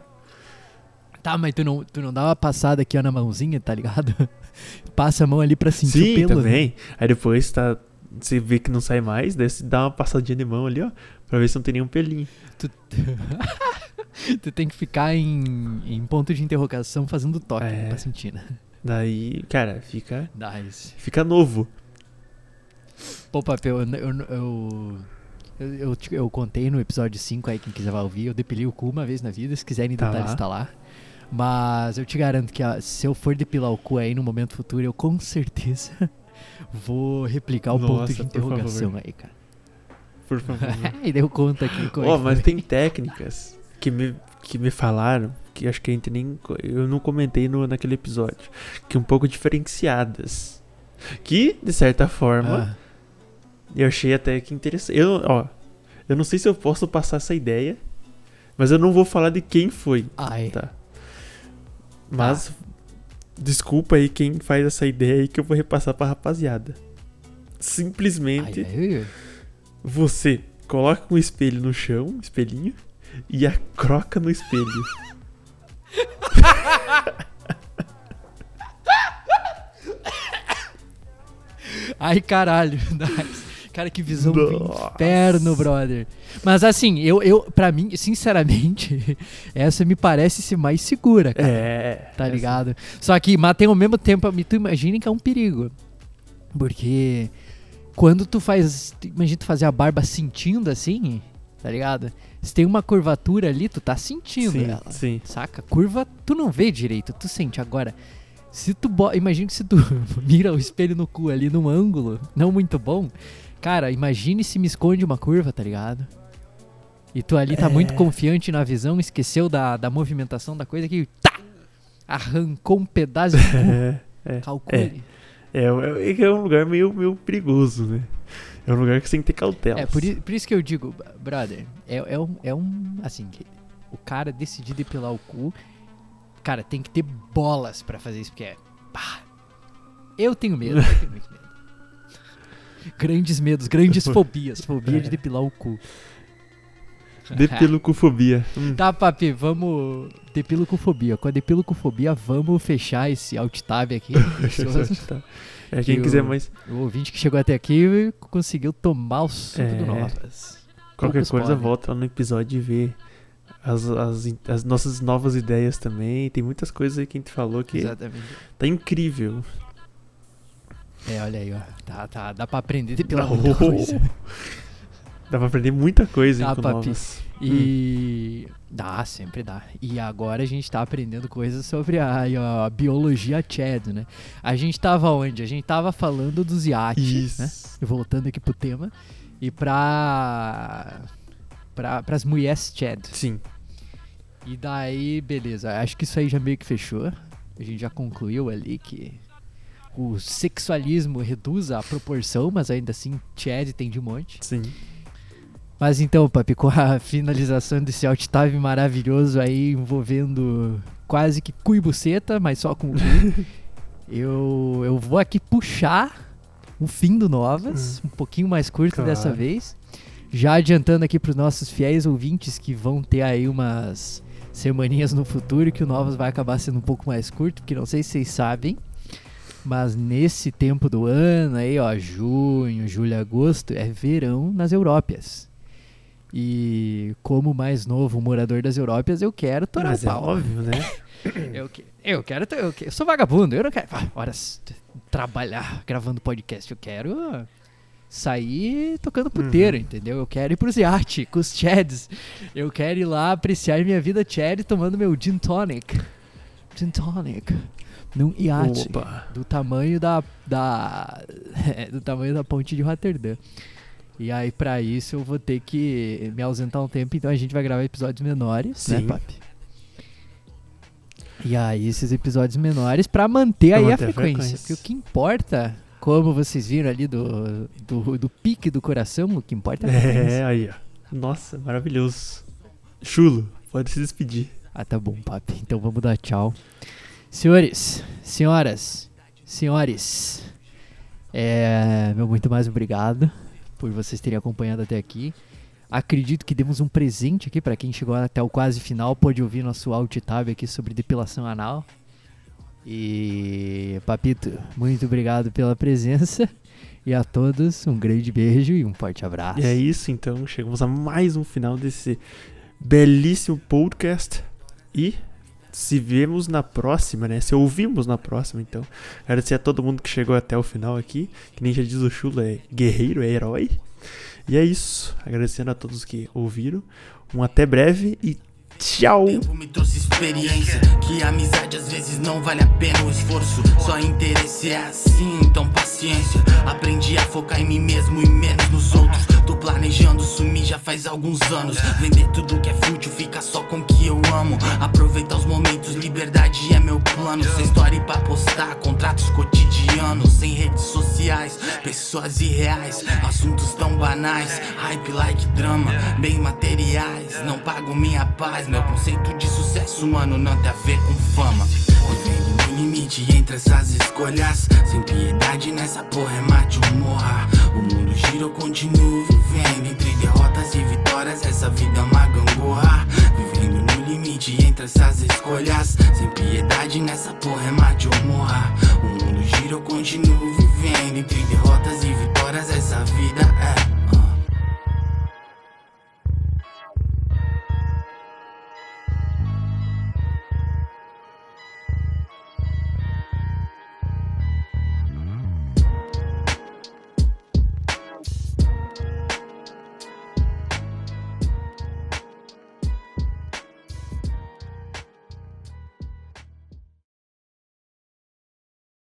A: Tá, mas tu não, tu não dá uma passada aqui ó, na mãozinha, tá ligado? Passa a mão ali pra sentir
B: Sim,
A: o pelo. né?
B: também. Aí depois tá. Você vê que não sai mais, daí você dá uma passadinha de mão ali, ó. Pra ver se não tem nenhum pelinho.
A: Tu, tu tem que ficar em, em ponto de interrogação fazendo toque
B: É.
A: pra sentir, né?
B: Daí, cara, fica.
A: Nice.
B: Fica novo.
A: Pô, papel, eu, eu, eu, eu, eu eu contei no episódio 5 aí, quem quiser vai ouvir, eu depilei o cu uma vez na vida, se quiserem
B: Tá
A: detalhes
B: lá.
A: tá lá. Mas eu te garanto que ó, se eu for depilar o cu aí no momento futuro, eu com certeza vou replicar o ponto
B: Nossa,
A: de
B: por
A: interrogação aí, cara.
B: Por favor.
A: e daí eu conto aqui
B: Ó,
A: que
B: mas
A: foi.
B: tem técnicas que me, que me falaram, que acho que a gente nem. Eu não comentei no, naquele episódio. Que um pouco diferenciadas. Que, de certa forma,
A: Ah,
B: eu achei até que interessante. Eu, ó, eu não sei se eu posso passar essa ideia, mas eu não vou falar de quem foi,
A: ai,
B: tá? Mas, desculpa aí quem faz essa ideia aí que eu vou repassar pra rapaziada. Simplesmente.
A: ai, ai.
B: Você coloca um espelho no chão, um espelhinho, e a croca no espelho.
A: Ai, caralho. Nice. Cara, que visão do
B: Nossa.
A: inferno, brother. Mas assim, eu, eu, pra mim, sinceramente, essa me parece ser mais segura, cara.
B: É.
A: Tá
B: essa-
A: ligado? Só que, mas tem ao mesmo tempo, tu imagina que é um perigo. Porque quando tu faz. Imagina tu fazer a barba sentindo assim, tá ligado? Se tem uma curvatura ali, tu tá sentindo
B: Sim,
A: ela.
B: sim.
A: Saca? Curva, tu não vê direito, tu sente. Agora, Se tu bo... Imagina que se tu mira o espelho no cu ali num ângulo não muito bom. Cara, imagine se me esconde uma curva, tá ligado? E tu ali tá
B: É.
A: muito confiante na visão, esqueceu da, da movimentação da coisa que tá! Arrancou um pedaço de cu.
B: É, é.
A: Calcule.
B: É, é, é um lugar meio, meio perigoso, né? É um lugar que você tem que ter cautela.
A: É, por, por isso que eu digo, brother, é, é, um, é um. Assim, o cara decidir depilar o cu, cara, tem que ter bolas pra fazer isso, porque é. pá. eu tenho medo, eu tenho muito medo. Grandes medos, grandes fobias. Fobia de
B: É.
A: depilar o cu.
B: Depilucofobia. Hum.
A: Tá, papi, vamos. Depilucofobia. Com a depilucofobia, vamos fechar esse alt tab aqui.
B: É, quem
A: Que
B: quiser
A: o-
B: mais
A: o ouvinte que chegou até aqui conseguiu tomar o suco
B: É.
A: do Novas.
B: qualquer
A: poucos
B: coisa,
A: podem.
B: volta lá no episódio e vê as, as, as nossas novas ideias também. Tem muitas coisas aí que a gente falou que
A: Exatamente.
B: tá incrível.
A: É, olha aí, ó. Tá, tá, dá pra aprender a depilar
B: Oh.
A: muita coisa.
B: Dá pra aprender muita coisa hein,
A: papi.
B: novas.
A: E. Dá, sempre dá. E agora a gente tá aprendendo coisas sobre a, a biologia Chad, né? A gente tava onde? A gente tava falando dos iates, né? Voltando aqui pro tema. E pra. pra pras mulheres Chad.
B: Sim.
A: E daí, beleza. Acho que isso aí já meio que fechou. A gente já concluiu ali que o sexualismo reduz a proporção, mas ainda assim Chad tem de monte.
B: Sim.
A: Mas então, Papi, com a finalização desse alt tab maravilhoso aí envolvendo quase que cu e buceta, mas só com o cu, eu, eu vou aqui puxar o fim do Novas, um pouquinho mais curto
B: Claro.
A: dessa vez. Já adiantando aqui para os nossos fiéis ouvintes que vão ter aí umas semaninhas no futuro que o Novas vai acabar sendo um pouco mais curto, porque não sei se vocês sabem, mas nesse tempo do ano aí, ó, junho, julho, agosto, é verão nas Európias. E como mais novo morador das Európias, eu quero torar
B: Mas
A: o
B: é
A: pau.
B: óbvio, né?
A: Eu, eu quero, eu, que- eu sou vagabundo, eu não quero ah, horas trabalhar gravando podcast, eu quero sair tocando puteiro,
B: Uhum.
A: entendeu? Eu quero ir pros iate com os chads, eu quero ir lá apreciar minha vida chad tomando meu gin tonic, gin tonic, num iate
B: Opa.
A: do tamanho da, da do tamanho da ponte de Rotterdam. E aí pra isso eu vou ter que me ausentar um tempo, então a gente vai gravar episódios menores, né,
B: Sim.
A: papi? E aí esses episódios menores pra manter
B: Pra
A: aí a
B: manter a
A: frequência,
B: frequência.
A: porque o que importa, como vocês viram ali do, do, do pique do coração, o que importa é a frequência.
B: É, aí, ó. Nossa, maravilhoso. Chulo, pode se despedir.
A: Ah, tá bom, papi. Então vamos dar tchau. Senhores, senhoras, senhores, é, meu muito mais obrigado por vocês terem acompanhado até aqui. Acredito que demos um presente aqui para quem chegou até o quase final, pode ouvir nosso alt tab aqui sobre depilação anal. E Papito, muito obrigado pela presença. E a todos, um grande beijo e um forte abraço.
B: E é isso, então. Chegamos a mais um final desse belíssimo podcast. E se vemos na próxima, né? Se ouvimos na próxima, então. Agradecer a todo mundo que chegou até o final aqui. Que nem já diz o Chulo, é guerreiro, é herói. E é isso. Agradecendo a todos que ouviram. Um até breve e tchau!
C: tempo me trouxe experiência Que amizade às vezes não vale a pena o esforço Só interesse é assim, então paciência Aprendi a focar em mim mesmo e menos nos outros planejando sumir já faz alguns anos. Vender tudo que é fútil, fica só com o que eu amo. Aproveitar os momentos, liberdade é meu plano. Sem história pra postar, contratos cotidianos. Sem redes sociais, pessoas irreais. Assuntos tão banais, hype like drama. Bem materiais, não pago minha paz. Meu conceito de sucesso, mano, não tem a ver com fama limite entre essas escolhas. Sem piedade nessa porra é mate ou morra. O mundo gira, eu continuo vivendo. Entre derrotas e vitórias, essa vida é uma gangorra. Vivendo no limite entre essas escolhas. Sem piedade nessa porra é mate ou morra. O mundo gira, eu continuo vivendo. Entre derrotas e vitórias, essa vida é... ah.